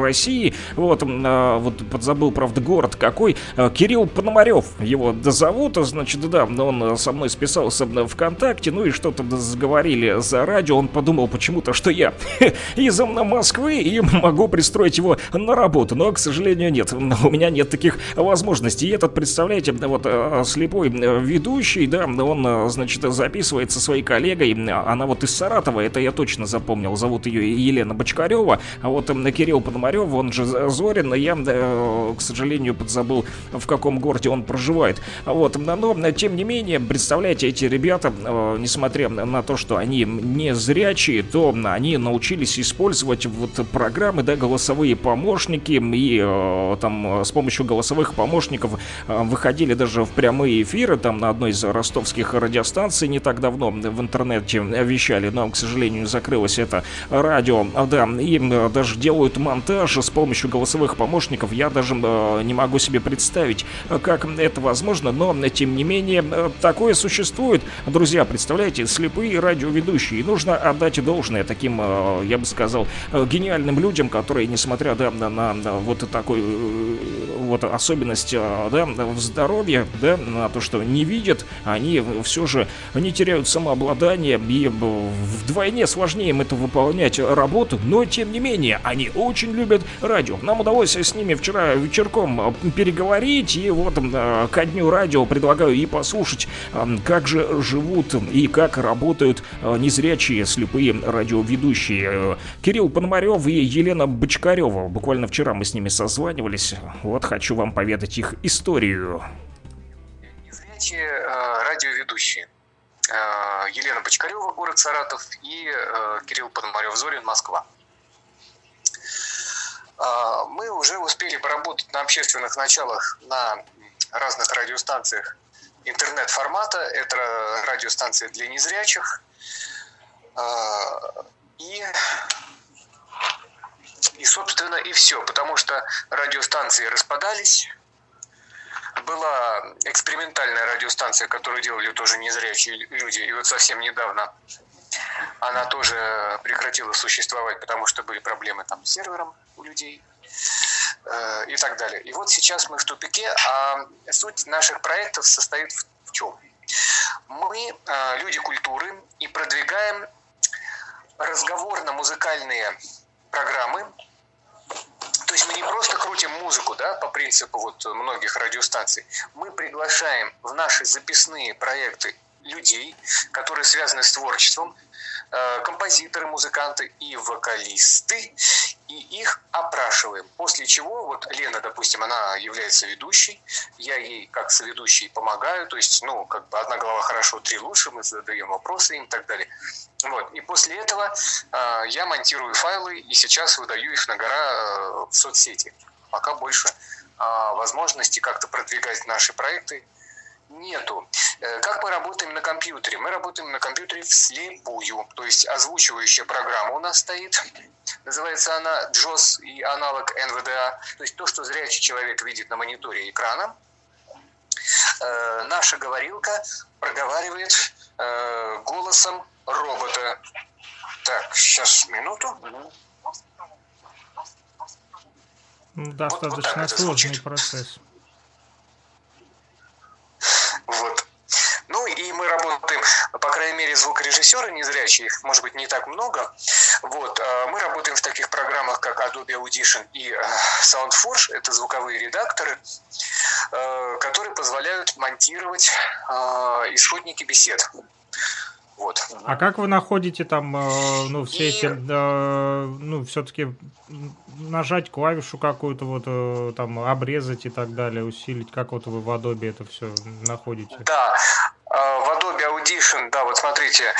России, вот, вот подзабыл, правда, город какой, Кирилл Пономарев его зовут, значит, да, он со мной списался ВКонтакте, ну и что-то заговорили за радио, он подумал почему-то, что я [laughs] из Москвы и [laughs] могу пристроить его на работу, но, к сожалению, нет, у меня нет таких возможностей. И этот, представляете, вот э, слепой э, ведущий, да, он, э, значит, записывает со своей коллегой, она вот из Саратова, это я точно запомнил, зовут ее Елена Бочкарева, а вот Кирилл Пономарев, он же Зорин, я, к сожалению, подзабыл, в каком городе он проживает. Вот, но, тем не менее, представляете, эти ребята, несмотря на то, что они не зрячие, то они научились использовать вот программы, да, голосовые помощники, и э, там э, с помощью голосовых помощников э, выходили даже в прямые эфиры, там на одной из ростовских радиостанций не так давно в интернете вещали, но, к сожалению, закрылось это радио, А, да, и э, даже делают монтаж с помощью голосовых помощников, я даже не могу себе представить, как это возможно, но, тем не менее, такое существует. Друзья, представляете, слепые радиоведущие, и нужно отдать должное таким, я бы сказал, гениальным людям, которые, несмотря да, на вот такой э, вот особенность э, да, в здоровье, да, на то, что не видят, они все же не теряют самообладание, и вдвойне сложнее им это выполнять работу, но тем не менее, они очень любят радио. Нам удалось с ними вчера вечерком переговорить, и вот э, ко дню радио предлагаю и послушать, как же живут и как работают незрячие слепые радиоведущие. Кирилл Пономарев и Елена Бочкарева. Буквально вчера мы с ними созванивались. Вот хочу вам поведать их историю. Незрячие э, радиоведущие. Э, Елена Бочкарева, город Саратов, и э, Кирилл Пономарев, Зорин, Москва. Мы уже успели поработать на общественных началах на разных радиостанциях интернет-формата. Это радиостанции для незрячих. И, и собственно, и все. Потому что радиостанции распадались, была экспериментальная радиостанция, которую делали тоже незрячие люди, и вот совсем недавно она тоже прекратила существовать, потому что были проблемы там с сервером у людей э, и так далее. И вот сейчас мы в тупике, а суть наших проектов состоит в, чем? Мы э, люди культуры и продвигаем разговорно-музыкальные программы, то есть мы не просто крутим музыку, да, по принципу вот многих радиостанций. Мы приглашаем в наши записные проекты людей, которые связаны с творчеством, композиторы, музыканты и вокалисты, и их опрашиваем. После чего, вот Лена, допустим, она является ведущей, я ей как соведущий помогаю, то есть, ну, как бы одна голова хорошо, три лучше, мы задаем вопросы им и так далее. Вот. И после этого э, я монтирую файлы и сейчас выдаю их на гора э, в соцсети. Пока больше э, возможности как-то продвигать наши проекты нету. Э, Как мы работаем на компьютере? Мы работаем на компьютере вслепую. То есть озвучивающая программа у нас стоит. Называется она JOS и аналог NVDA. То есть то, что зрячий человек видит на мониторе экрана. Э, Наша говорилка проговаривает э, голосом робота. Так, сейчас минуту. Ну, Достаточно это сложный процесс. Вот. Ну и мы работаем, по крайней мере, звукорежиссеры незрячие, их может быть не так много. Вот. а Мы работаем в таких программах, как Adobe Audition и э, SoundForge. Это звуковые редакторы, э, которые позволяют монтировать э, исходники бесед. Вот. А как вы находите там, э, ну, все эти, э, ну, все-таки нажать клавишу какую-то, вот, э, там, обрезать и так далее, усилить, как вот вы в Adobe это все находите? Да, в Adobe Audition, да, вот смотрите, э,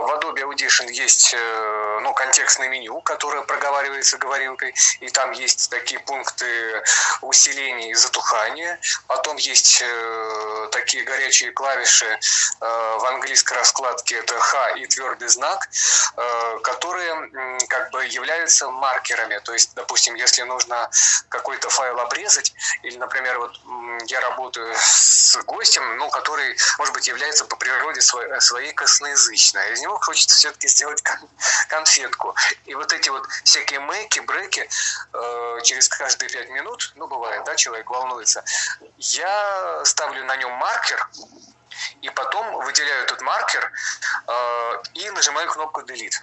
в Adobe Audition есть, э, ну, контекстное меню, которое проговаривается говорилкой, и там есть такие пункты усиления и затухания, потом есть э, такие горячие клавиши э, в английской раскладке, это H и твердый знак, э, которые как бы являются маркерами, то есть, допустим, если нужно какой-то файл обрезать, или, например, вот я работаю с гостем, ну, который, может быть, является по природе своей, своей косноязычной. Из него хочется все-таки сделать кон- конфетку. И вот эти вот всякие мэки, бреки э, через каждые пять минут, ну, бывает, да, человек волнуется, я ставлю на нем маркер, и потом выделяю этот маркер э, и нажимаю кнопку Delete.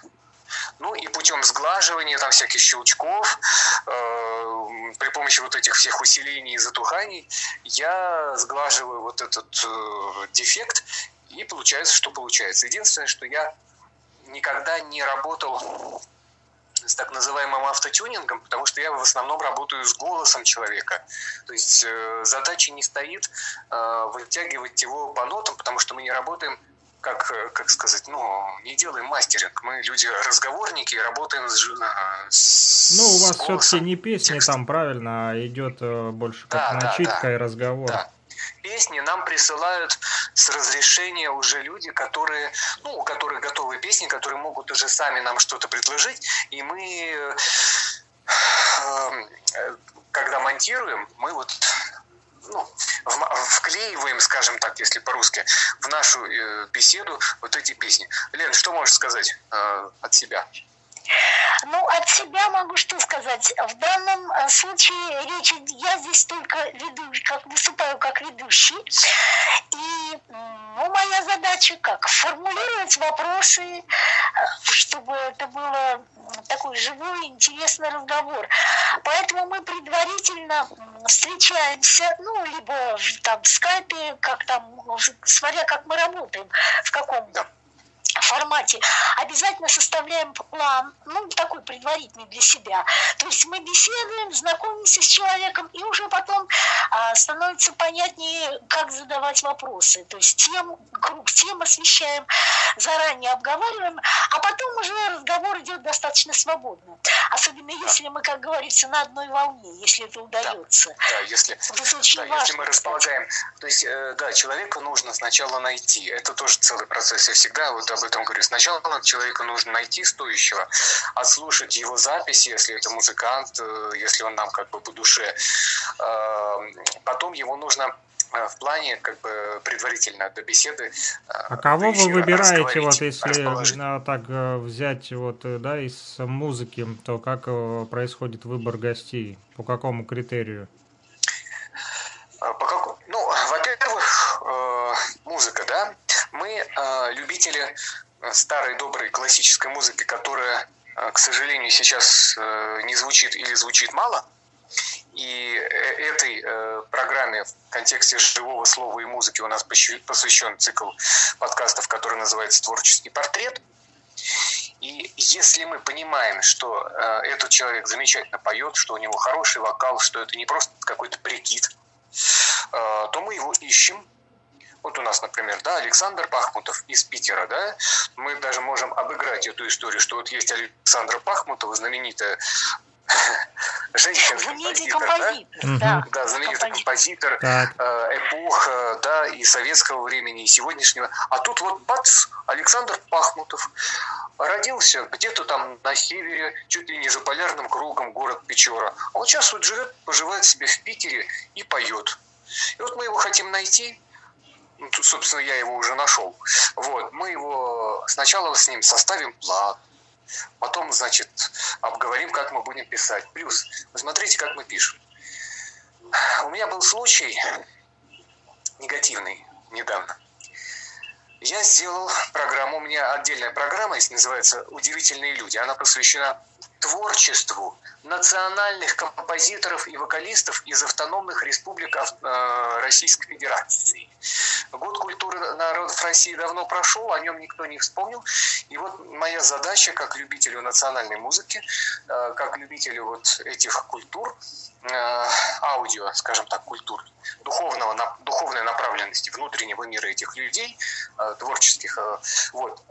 Ну и путем сглаживания, там всяких щелчков, э, при помощи вот этих всех усилений и затуханий, я сглаживаю вот этот э, дефект, и получается, что получается. Единственное, что я никогда не работал с так называемым автотюнингом, потому что я в основном работаю с голосом человека. То есть э, задача не стоит э, вытягивать его по нотам, потому что мы не работаем как, э, как сказать, ну, не делаем мастеринг. Мы люди разговорники, работаем с, э, с Ну, у вас все-таки не песни там, правильно, а идет э, больше как Да, да, начитка да. и разговор. Да. Песни нам присылают с разрешения уже люди, которые, ну, у которых готовые песни, которые могут уже сами нам что-то предложить, и мы, э, когда монтируем, мы вот ну, вклеиваем, скажем так, если по-русски, в нашу э, беседу вот эти песни. Лен, что можешь сказать э, от себя? Ну, от себя могу что сказать. В данном э, случае речь, я здесь только веду, как выступаю как ведущий. И ну, моя задача как? Формулировать вопросы, э, чтобы это было такой живой, интересный разговор. Поэтому мы предварительно встречаемся, ну, либо там в скайпе, как там, смотря как мы работаем, в каком формате, обязательно составляем план, ну, такой предварительный для себя. То есть мы беседуем, знакомимся с человеком, и уже потом а, становится понятнее, как задавать вопросы. То есть тем, круг тем освещаем, заранее обговариваем, а потом уже разговор идет достаточно свободно. Особенно если мы, как говорится, на одной волне, если это удается. Да, если, Это очень да, если важно, мы располагаем, то есть, э, да, человека нужно сначала найти. Это тоже целый процесс. Я всегда вот об этом говорю. Сначала человека нужно найти стоящего, отслушать его записи, если это музыкант, э, если он нам как бы по душе. Э, Потом его нужно э, в плане как бы предварительно до беседы. А кого вы выбираете, вот если так взять вот, да, из музыки, то как происходит выбор гостей? По какому критерию? А, По какому? Ну, [laughs] во-первых, э, музыка, да. Мы э, любители э, старой доброй классической музыки, которая, к сожалению, сейчас не звучит или звучит мало. И этой программе в контексте живого слова и музыки у нас посвя- посвящен цикл подкастов, который называется «Творческий портрет». И если мы понимаем, что этот человек замечательно поет, что у него хороший вокал, что это не просто какой-то прикид, то мы его ищем. Вот у нас, например, да, Александр Пахмутов из Питера, да, мы даже можем обыграть эту историю, что вот есть Александра Пахмутова, знаменитая [laughs] Женщин Знаменитый композитор, да. да, знаменитый композитор Так. э, эпох, э, да, и советского времени, и сегодняшнего. А тут вот бац, Александр Пахмутов родился где-то там на севере, чуть ли не за полярным кругом, город Печора. А вот сейчас вот живет, поживает себе в Питере и поет. И вот мы его хотим найти, ну, тут, собственно, я его уже нашел. Вот, мы его сначала с ним составим план, потом, значит, обговорим, как мы будем писать. Плюс, вы смотрите, как мы пишем. У меня был случай негативный недавно. Я сделал программу, у меня отдельная программа называется «Удивительные люди». Она посвящена творчеству национальных композиторов и вокалистов из автономных республик э, Российской Федерации. Год культуры народов России давно прошел, о нем никто не вспомнил. И вот моя задача, как любителю национальной музыки, э, как любителю вот этих культур, э, аудио, скажем так, культур, духовного, духовной направленности внутреннего мира этих людей, творческих, вот,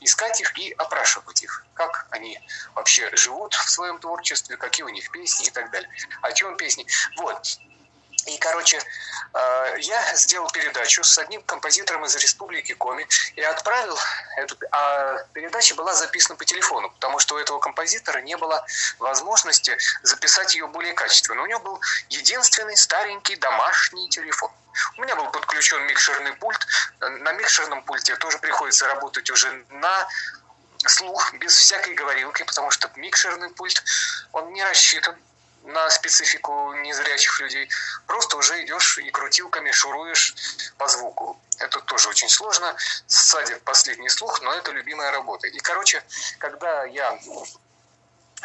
искать их и опрашивать их, как они вообще живут в своем творчестве, какие у них песни и так далее. О чем песни? Вот. И, короче, э, я сделал передачу с одним композитором из Республики Коми и отправил эту... А передача была записана по телефону, потому что у этого композитора не было возможности записать ее более качественно. У него был единственный старенький домашний телефон. У меня был подключен микшерный пульт. На микшерном пульте тоже приходится работать уже на слух, без всякой говорилки, потому что микшерный пульт, он не рассчитан на специфику незрячих людей. Просто уже идешь и крутилками шуруешь по звуку. Это тоже очень сложно. Садит последний слух, но это любимая работа. И, короче, когда я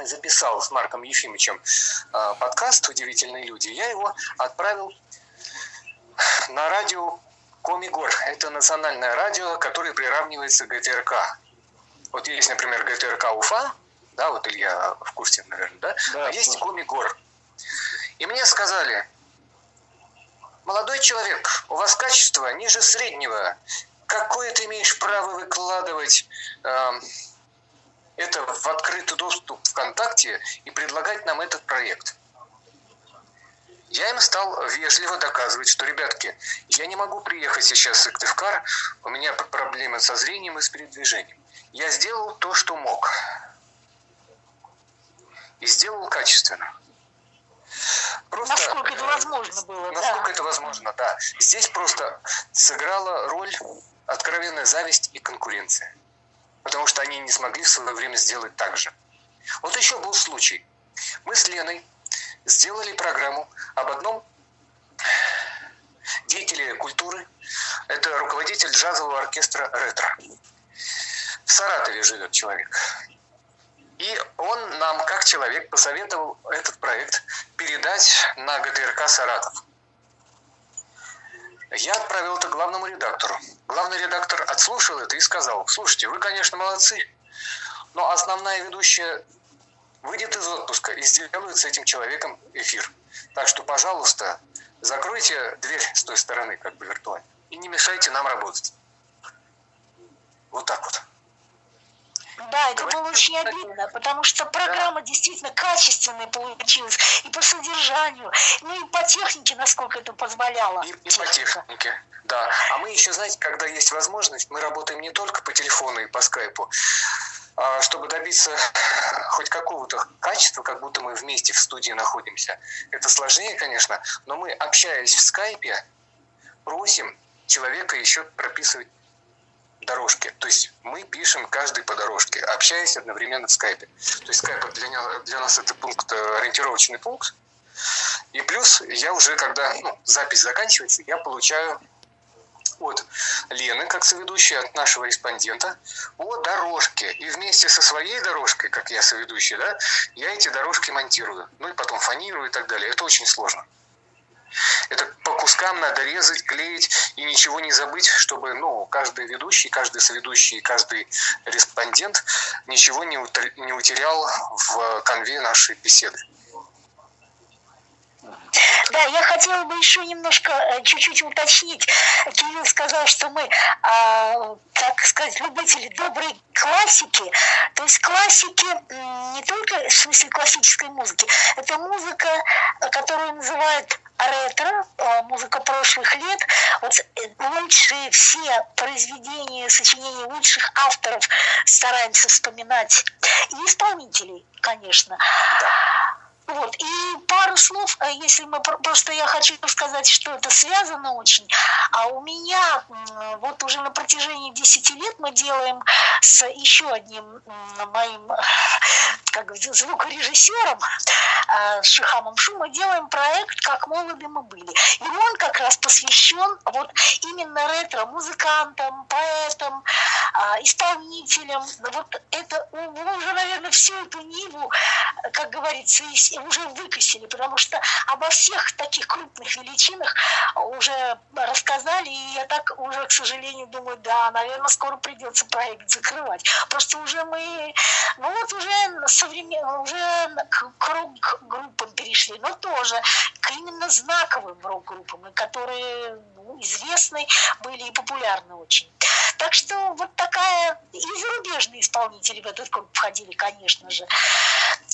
записал с Марком Ефимовичем э, подкаст «Удивительные люди», я его отправил на радио Комигор. Это национальное радио, которое приравнивается к ГТРК. Вот есть, например, ГТРК Уфа, да, вот Илья в курсе, наверное, да? а есть Комигор. И мне сказали, молодой человек, у вас качество ниже среднего. Какое ты имеешь право выкладывать эм, это в открытый доступ ВКонтакте и предлагать нам этот проект? Я им стал вежливо доказывать, что, ребятки, я не могу приехать сейчас в Сыктывкар, у меня проблемы со зрением и с передвижением. Я сделал то, что мог. И сделал качественно. Просто, Насколько это э, возможно было, Насколько да. это возможно, да. Здесь просто сыграла роль откровенная зависть и конкуренция. Потому что они не смогли в свое время сделать так же. Вот еще был случай. Мы с Леной сделали программу об одном деятеле культуры. Это руководитель джазового оркестра «Ретро». В Саратове живет человек. И он нам, как человек, посоветовал этот проект передать на ГТРК «Саратов». Я отправил это главному редактору. Главный редактор отслушал это и сказал, слушайте, вы, конечно, молодцы, но основная ведущая выйдет из отпуска и сделает с этим человеком эфир. Так что, пожалуйста, закройте дверь с той стороны, как бы виртуально, и не мешайте нам работать. Вот так вот. Да, это было очень обидно, потому что программа действительно качественная получилась и по содержанию, ну и по технике, насколько это позволяло. И по технике, да. А мы еще, знаете, когда есть возможность, мы работаем не только по телефону и по скайпу, а чтобы добиться хоть какого-то качества, как будто мы вместе в студии находимся. Это сложнее, конечно, но мы, общаясь в скайпе, просим человека еще прописывать дорожки. То есть мы пишем каждый по дорожке, общаясь одновременно в скайпе. То есть скайп для, для нас это пункт, э, ориентировочный пункт. И плюс я уже, когда ну, запись заканчивается, я получаю от Лены, как соведущей, от нашего респондента, о дорожке. И вместе со своей дорожкой, как я соведущий, да, я эти дорожки монтирую. Ну и потом фонирую и так далее. Это очень сложно. Это по кускам надо резать, клеить и ничего не забыть, чтобы ну, каждый ведущий, каждый соведущий, каждый респондент ничего не, не утерял в конве нашей беседы. Да, я хотела бы еще немножко, э, чуть-чуть уточнить. Кирилл сказал, что мы, а, так сказать, любители доброй классики. То есть классики не только в смысле классической музыки, это музыка, которую называют ретро, э, музыка прошлых лет. Вот э, лучшие все произведения, сочинения лучших авторов стараемся вспоминать. И исполнителей, конечно. Вот. И пару слов, э, если мы про- просто я хочу сказать, что это связано очень. А у меня вот уже на протяжении 10 лет мы делаем с еще одним моим э, [laughs] как говорится, звукорежиссером э, Шихамом Шу мы делаем проект «Как молоды мы были». И он как раз посвящен вот именно ретро-музыкантам, поэтам, а, исполнителям. Вот это уже, наверное, всю эту ниву, как говорится, и уже выкосили, потому что обо всех таких крупных величинах уже рассказали, и я так уже, к сожалению, думаю, да, наверное, скоро придется проект закрывать. Просто уже мы, ну вот уже современ, уже к, к рок-группам перешли, но тоже к именно знаковым рок-группам, которые ну, известны были и популярны очень. Так что вот такая, и зарубежные исполнители в этот круг входили, конечно же.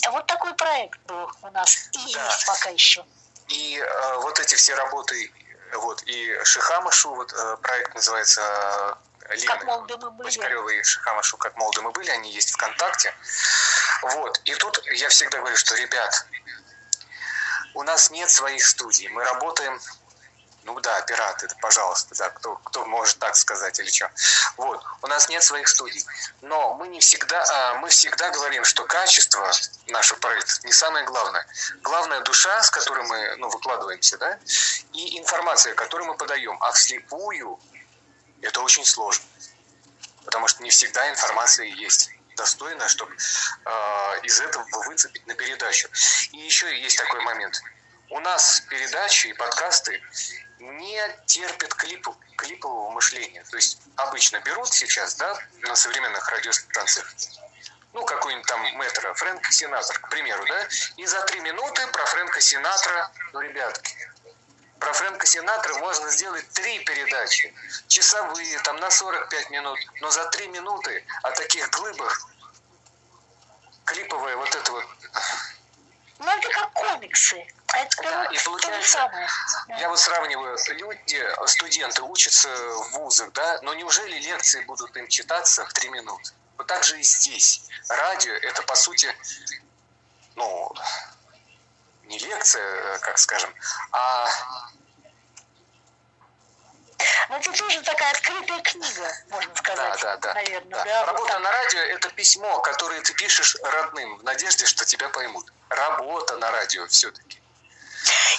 Вот такой проект был у нас и есть пока еще. И э, вот эти все работы, вот, и Шихамашу, вот э, проект называется э, Лены Как молоды мы были. Бочкаревой и Шихамашу, как молоды мы были, они есть ВКонтакте. Вот, и тут я всегда говорю, что, ребят, у нас нет своих студий, мы работаем ну да, пираты, это пожалуйста, да, кто, кто может так сказать или что. Вот, у нас нет своих студий, но мы не всегда, а, мы всегда говорим, что качество нашего проекта не самое главное. Главная душа, с которой мы, ну, выкладываемся, да, и информация, которую мы подаем, а вслепую это очень сложно, потому что не всегда информация есть достойная, чтобы э, из этого выцепить на передачу. И еще есть такой момент. У нас передачи и подкасты не терпят клипу, клипового мышления. То есть обычно берут сейчас, да, на современных радиостанциях, ну, какой-нибудь там метро, Фрэнк Синатор, к примеру, да, и за три минуты про Фрэнка Синатра, ну, ребятки, про Фрэнка Синатра можно сделать три передачи, часовые, там, на 45 минут, но за три минуты о таких глыбах клиповое вот это вот Ну, это как комиксы. Это Да, вот и получается. Я вот сравниваю, люди, студенты учатся в вузах, да, но неужели лекции будут им читаться в три минуты? Вот так же и здесь. Радио – это, по сути, ну, не лекция, как скажем, а Ну, это тоже такая открытая книга, можно сказать. да, да, наверное. да. Да, вот Работа так. на радио – это письмо, которое ты пишешь родным в надежде, что тебя поймут. Работа на радио все-таки.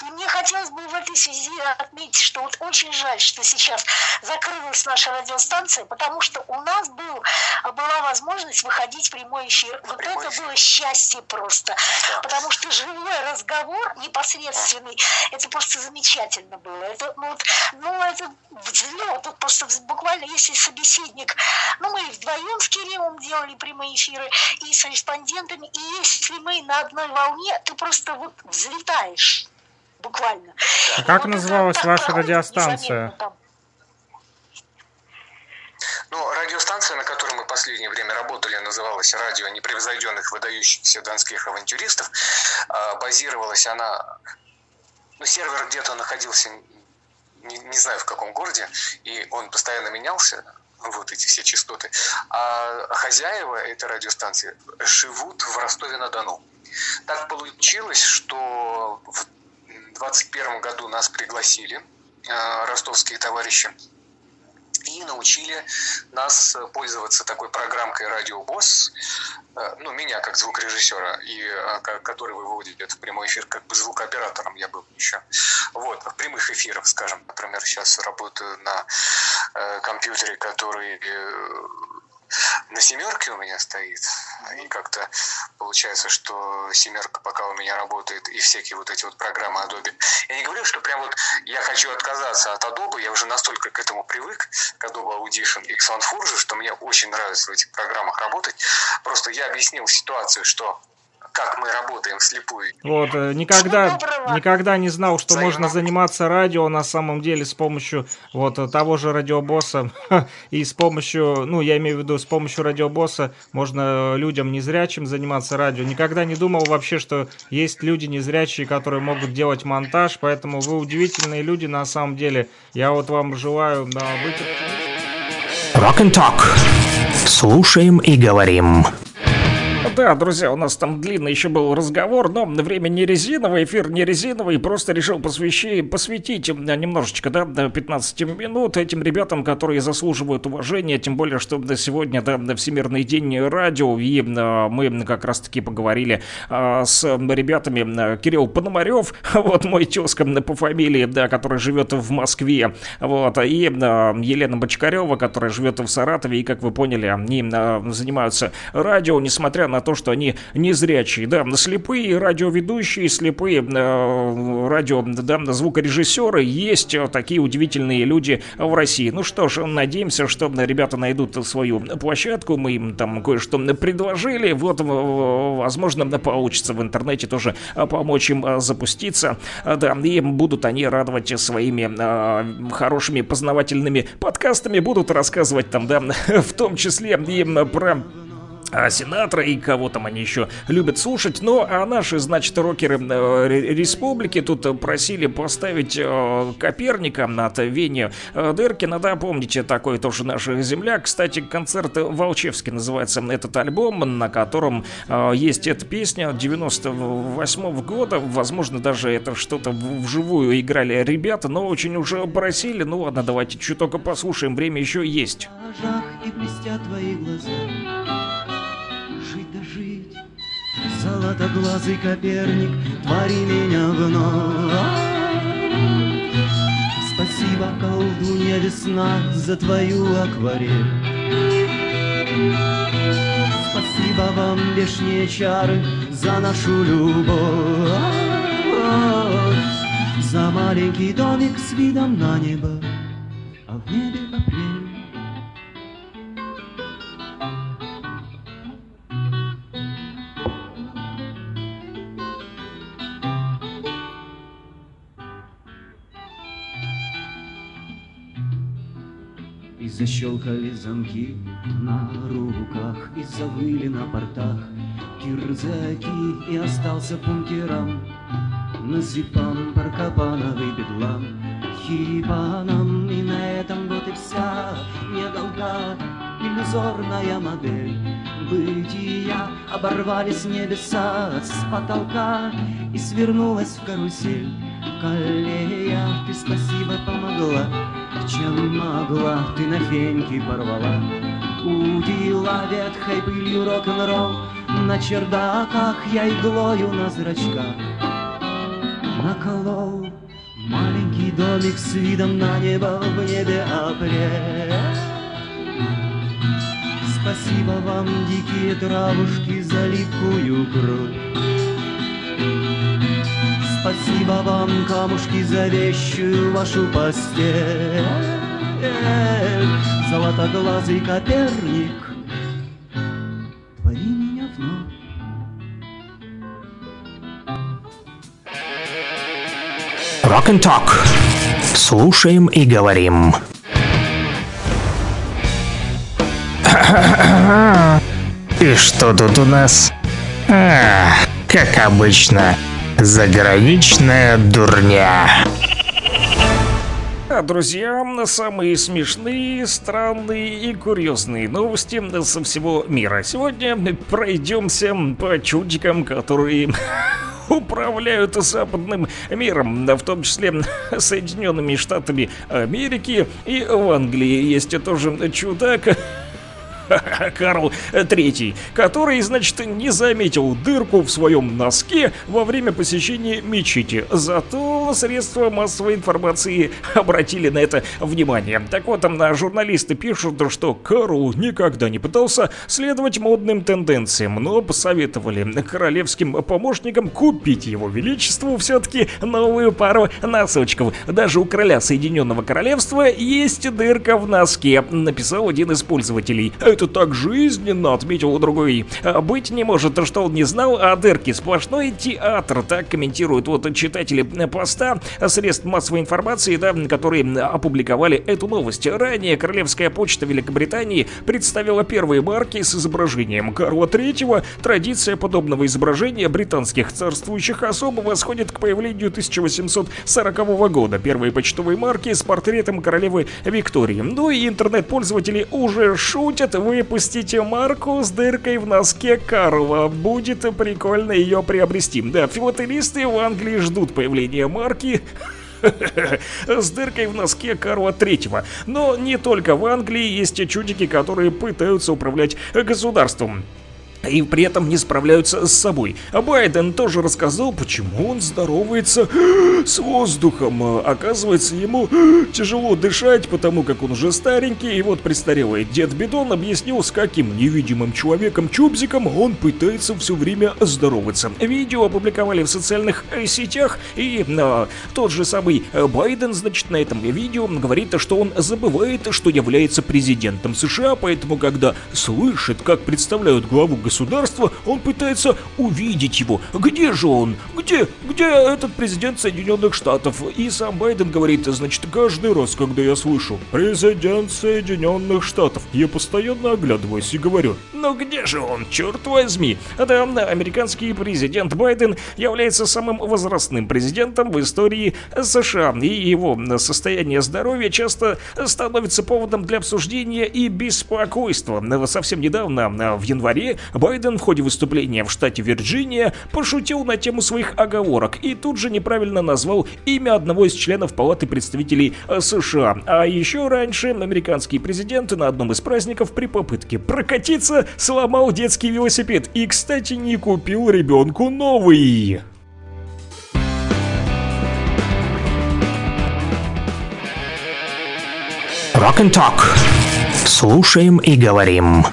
И мне хотелось бы в этой связи отметить, что вот очень жаль, что сейчас закрылась наша радиостанция, потому что у нас был, была возможность выходить в прямой эфир. Вот это было счастье просто. Потому что живой разговор непосредственный, это просто замечательно было. Это, ну, вот, ну, это взлет. Вот просто буквально, если собеседник, ну, мы и вдвоем с Кириллом делали прямые эфиры, и с респондентами, и если мы на одной волне, ты просто вот взлетаешь буквально. А как называлась ваша радиостанция? Ну, радиостанция, на которой мы последнее время работали, называлась «Радио непревзойденных выдающихся донских авантюристов». А, Базировалась она... Ну, сервер где-то находился, не, не знаю в каком городе, и он постоянно менялся, вот эти все частоты. А хозяева этой радиостанции живут в Ростове-на-Дону. Так получилось, что в 2021 году нас пригласили э, ростовские товарищи и научили нас пользоваться такой программкой «Радио Босс», э, ну, меня как звукорежиссера, и, э, ко- который выводит в прямой эфир, как бы звукооператором я был еще. Вот, в прямых эфирах, скажем. Например, сейчас работаю на э, компьютере, который э, на семерке у меня стоит. И как-то получается, что семерка пока у меня работает, и всякие вот эти вот программы Adobe. Я не говорю, что прям вот я хочу отказаться от Adobe, я уже настолько к этому привык, к Adobe Audition и к SoundForge, что мне очень нравится в этих программах работать. Просто я объяснил ситуацию, что как мы работаем вслепую. Вот, э, никогда, никогда не знал, что можно заниматься радио на самом деле с помощью вот э, того же радиобосса [laughs] и с помощью, ну, я имею в виду, с помощью радиобосса можно людям незрячим заниматься радио. Никогда не думал вообще, что есть люди незрячие, которые могут делать монтаж, поэтому вы удивительные люди на самом деле. Я вот вам желаю да, быть Rock and Talk. Слушаем и говорим. Да, друзья, у нас там длинный еще был разговор, но время не резиновый, эфир не резиновый, просто решил посвящи, посвятить немножечко, да, до 15 минут этим ребятам, которые заслуживают уважения, тем более, что сегодня, да, Всемирный день радио, и э, мы как раз-таки поговорили э, с ребятами, э, Кирилл Пономарев, [laughs] вот мой тезка по фамилии, да, который живет в Москве, вот, и э, Елена Бочкарева, которая живет в Саратове, и, как вы поняли, они занимаются радио, несмотря на то, что они незрячие, да, слепые радиоведущие, слепые э, радио, да, звукорежиссеры, есть э, такие удивительные люди в России. Ну что ж, надеемся, что ребята найдут свою площадку, мы им там кое-что предложили, вот, возможно, получится в интернете тоже э, помочь им э, запуститься, да, и будут они радовать своими э, хорошими познавательными подкастами, будут рассказывать там, да, [laughs] в том числе и про Синатра и кого там они еще любят слушать. Ну, а наши, значит, рокеры э, ре- республики тут просили поставить э, Коперника от Вени э, Дыркина. Да, помните, такой тоже наш земля. Кстати, концерт Волчевский называется этот альбом, на котором есть эта песня 98 года. Возможно, даже это что-то вживую играли ребята, но очень уже просили. Ну ладно, давайте чуток послушаем, время еще есть. и блестят твои глаза. Золотоглазый Коперник, твори меня вновь. Спасибо, колдунья весна, за твою акварель. Спасибо вам, вешние чары, за нашу любовь. За маленький домик с видом на небо, защелкали замки на руках, И завыли на портах. Кирзаки, И остался пункерам Назипам, Паркапановый бедлам, Хипанам, и на этом вот и вся недолга иллюзорная модель. Бытия Оборвались небеса с потолка И свернулась в карусель. Колея Ты спасибо помогла, чем могла Ты на феньки порвала. Удила ветхой пылью рок-н-ролл На чердаках я иглою на зрачках. Наколол маленький домик с видом на небо В небе апрель. Спасибо вам, дикие травушки, за липкую кровь. Спасибо вам, камушки, за вещую вашу постель. Золотоглазый Коперник, твори меня вновь. Rock and Talk. Слушаем и говорим. [coughs] И что тут у нас? А, как обычно, заграничная дурня. А, Друзья, самые смешные, странные и курьезные новости со всего мира. Сегодня пройдемся по чудикам, которые [laughs] управляют западным миром, в том числе [laughs] Соединенными Штатами Америки и в Англии. Есть тоже чудак, [laughs] [laughs] Карл Третий, который, значит, не заметил дырку в своем носке во время посещения мечети. Зато средства массовой информации обратили на это внимание. Так вот, там на журналисты пишут, что Карл никогда не пытался следовать модным тенденциям, но посоветовали королевским помощникам купить его величеству все-таки новую пару носочков. Даже у короля Соединенного Королевства есть дырка в носке, написал один из пользователей это так жизненно, отметил другой. «А Быть не может, а что он не знал о дырке. Сплошной театр, так комментируют вот читатели поста средств массовой информации, да, которые опубликовали эту новость. Ранее Королевская почта Великобритании представила первые марки с изображением Карла III. Традиция подобного изображения британских царствующих особ восходит к появлению 1840 года. Первые почтовые марки с портретом королевы Виктории. Ну и интернет-пользователи уже шутят выпустить марку с дыркой в носке Карла. Будет прикольно ее приобрести. Да, филателисты в Англии ждут появления марки [laughs] с дыркой в носке Карла Третьего. Но не только в Англии есть чудики, которые пытаются управлять государством. И при этом не справляются с собой. А Байден тоже рассказал, почему он здоровается с воздухом. Оказывается, ему тяжело дышать, потому как он уже старенький. И вот престарелый дед Бидон объяснил, с каким невидимым человеком-чубзиком он пытается все время здороваться. Видео опубликовали в социальных э, сетях, и а, тот же самый э, Байден, значит, на этом видео говорит, что он забывает, что является президентом США, поэтому, когда слышит, как представляют главу государства, он пытается увидеть его. Где же он? Где? Где этот президент Соединенных Штатов? И сам Байден говорит, значит, каждый раз, когда я слышу «Президент Соединенных Штатов», я постоянно оглядываюсь и говорю, ну где же он, черт возьми? Да, американский президент Байден является самым возрастным президентом в истории США, и его состояние здоровья часто становится поводом для обсуждения и беспокойства. Совсем недавно, в январе, Байден в ходе выступления в штате Вирджиния пошутил на тему своих оговорок и тут же неправильно назвал имя одного из членов Палаты представителей э, США. А еще раньше американский президент на одном из праздников при попытке прокатиться сломал детский велосипед и, кстати, не купил ребенку новый. Rock and Talk. Слушаем и говорим.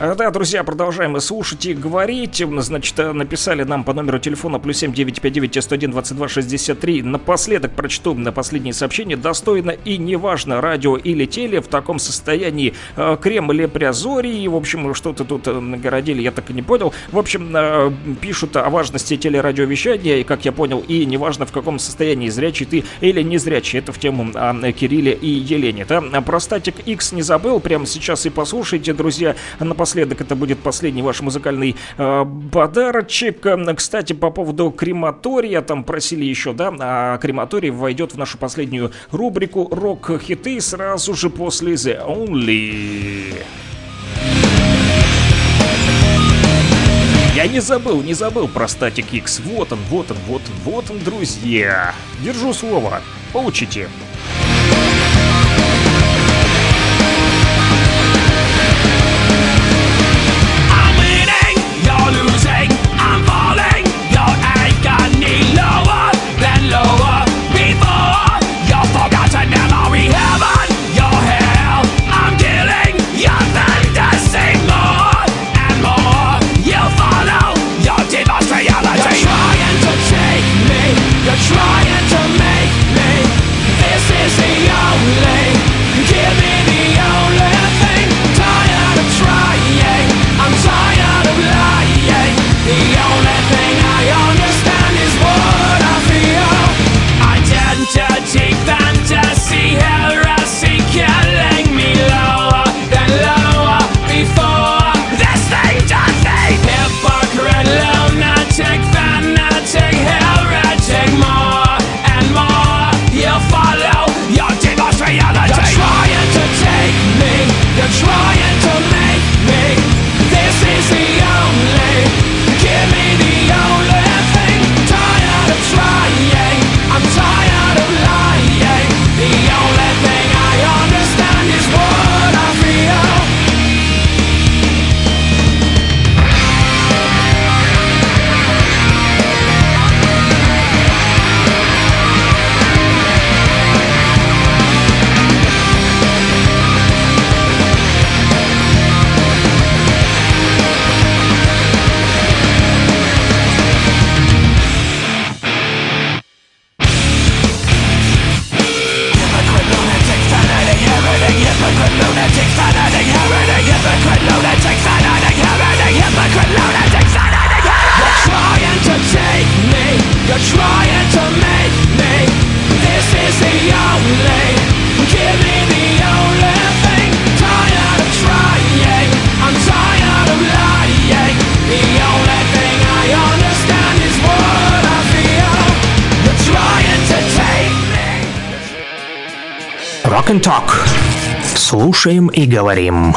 А, Да, друзья, продолжаем слушать и говорить. Значит, э, написали нам по номеру телефона плюс 7959 101 22 63. Напоследок прочту на последнее сообщение. Достойно и неважно, радио или теле в таком состоянии э, Кремль или Приазорий. В общем, что-то тут э, нагородили, я так и не понял. В общем, э, пишут о важности телерадиовещания, и, как я понял, и неважно в каком состоянии, зрячий ты или не зрячий. Это в тему о Кирилле и Елене. Да? Про статик X не забыл, прямо сейчас и послушайте, друзья. Напоследок это будет последний ваш музыкальный э, подарочек. Э, Кстати, по поводу крематория, там просили еще, да, а крематорий войдет в нашу последнюю рубрику «Рок-хиты» сразу же после The Only. Я не забыл, не забыл про Static X. Вот он, вот он, вот он, вот он, друзья. Держу слово. Получите. I'm Rock and Talk. Слушаем и говорим.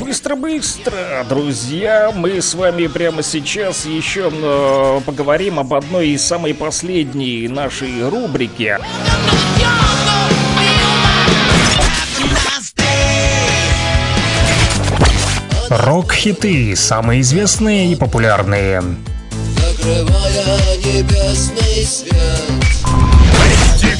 Быстро-быстро, друзья, мы с вами прямо сейчас еще э, поговорим об одной из самой последней нашей рубрики. Рок-хиты, самые известные и популярные. Закрывая небесный свет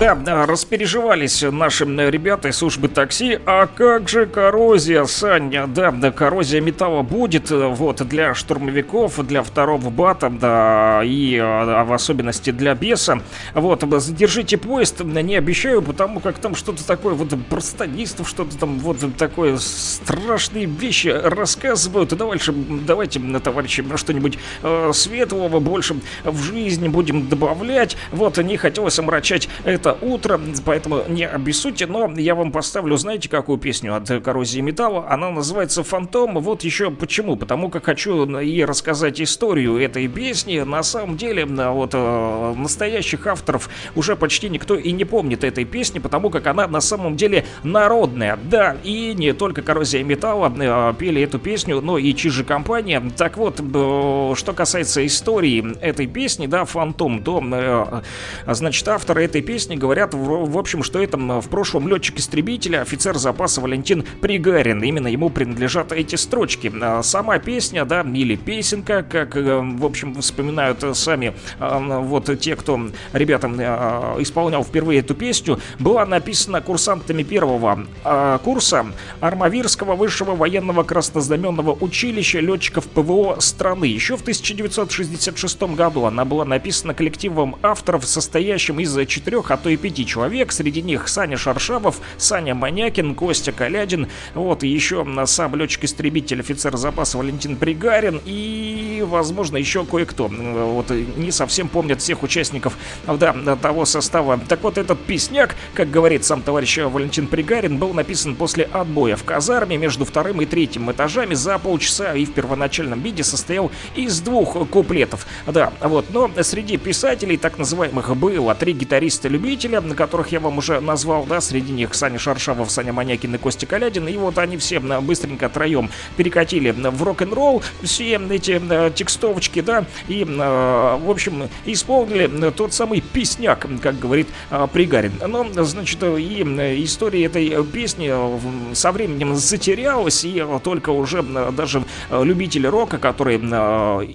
Да, да, распереживались наши ребята из службы такси. А как же коррозия, Саня? Да, да, коррозия металла будет э, вот для штурмовиков, для второго бата, да, и а, в особенности для беса. Вот, задержите поезд, не обещаю, потому как там что-то такое, вот простонистов, что-то там вот такое страшные вещи рассказывают. И дальше давайте, товарищи, что-нибудь э, светлого больше в жизни будем добавлять. Вот, не хотелось омрачать это утро, поэтому не обессудьте, но я вам поставлю, знаете, какую песню от коррозии металла? Она называется «Фантом». Вот еще почему. Потому как хочу и рассказать историю этой песни. На самом деле, вот э, настоящих авторов уже почти никто и не помнит этой песни, потому как она на самом деле народная. Да, и не только коррозия металла э, пели эту песню, но и чижи компания. Так вот, э, что касается истории этой песни, да, «Фантом», то, значит, авторы этой песни говорят, в, в общем, что это в прошлом летчик-истребителя, офицер запаса Валентин Пригарин. Именно ему принадлежат эти строчки. А сама песня, да, или песенка, как, э, в общем, вспоминают сами а, вот те, кто, ребята, а, исполнял впервые эту песню, была написана курсантами первого курса Армавирского высшего военного краснознаменного училища летчиков ПВО страны. Еще в 1966 году она была написана коллективом авторов, состоящим из четырех, а то пяти человек. Среди них Саня Шаршавов, Саня Манякин, Костя Калядин, вот и еще сам летчик-истребитель, офицер запаса Валентин Пригарин и, возможно, еще кое-кто. Вот не совсем помнят всех участников да, того состава. Так вот, этот песняк, как говорит сам товарищ Валентин Пригарин, был написан после отбоя в казарме между вторым и третьим этажами за полчаса и в первоначальном виде состоял из двух куплетов. Да, вот, но среди писателей так называемых было три гитариста-любителя, исполнителя, на которых я вам уже назвал, да, среди них Саня Шаршавов, Саня Манякин и Костя Калядин, и вот они все быстренько троем перекатили в рок-н-ролл все эти э, текстовочки, да, и, э, в общем, исполнили тот самый песняк, как говорит э, Пригарин. Но, значит, и история этой песни со временем затерялась, и только уже даже любители рока, которые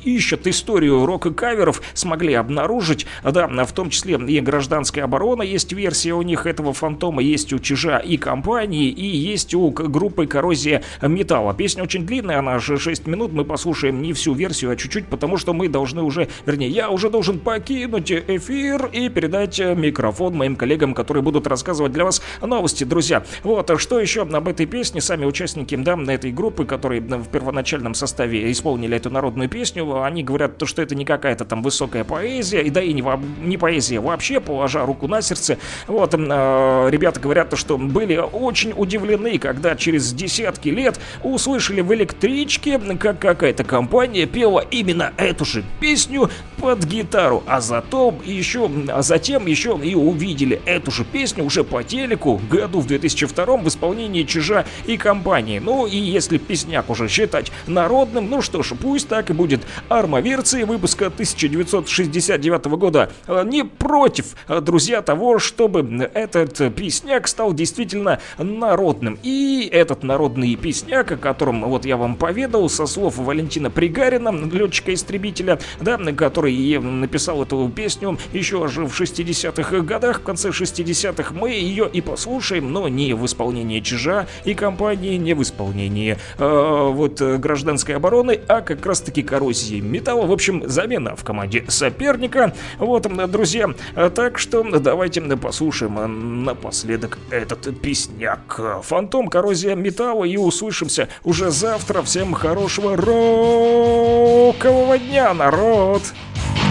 ищут историю рока-каверов, смогли обнаружить, да, в том числе и гражданская оборона, есть версия у них этого фантома, есть у Чижа и компании, и есть у группы Коррозия Металла. Песня очень длинная, она же 6 минут, мы послушаем не всю версию, а чуть-чуть, потому что мы должны уже, вернее, я уже должен покинуть эфир и передать микрофон моим коллегам, которые будут рассказывать для вас новости, друзья. Вот, что еще об этой песне, сами участники, да, этой группы, которые в первоначальном составе исполнили эту народную песню, они говорят, что это не какая-то там высокая поэзия, и да и не, не поэзия вообще, положа руку на сердце. Вот, э, ребята говорят, что были очень удивлены, когда через десятки лет услышали в электричке, как какая-то компания пела именно эту же песню под гитару, а затем еще, а затем еще и увидели эту же песню уже по телеку году в 2002 в исполнении Чижа и компании. Ну и если песняк уже считать народным, ну что ж, пусть так и будет. Армавирцы выпуска 1969 года э, не против, э, друзья, того, чтобы этот песняк стал действительно народным. И этот народный песняк, о котором вот я вам поведал, со слов Валентина Пригарина, летчика-истребителя, да, который написал эту песню еще же в 60-х годах, в конце 60-х, мы ее и послушаем, но не в исполнении Чижа и компании, не в исполнении э, вот гражданской обороны, а как раз-таки коррозии металла. В общем, замена в команде соперника. Вот, друзья, так что давайте послушаем напоследок этот песняк. Фантом, коррозия металла и услышимся уже завтра. Всем хорошего рокового дня, народ! трехликий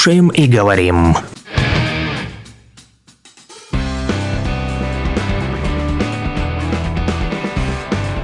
Слушаем и говорим.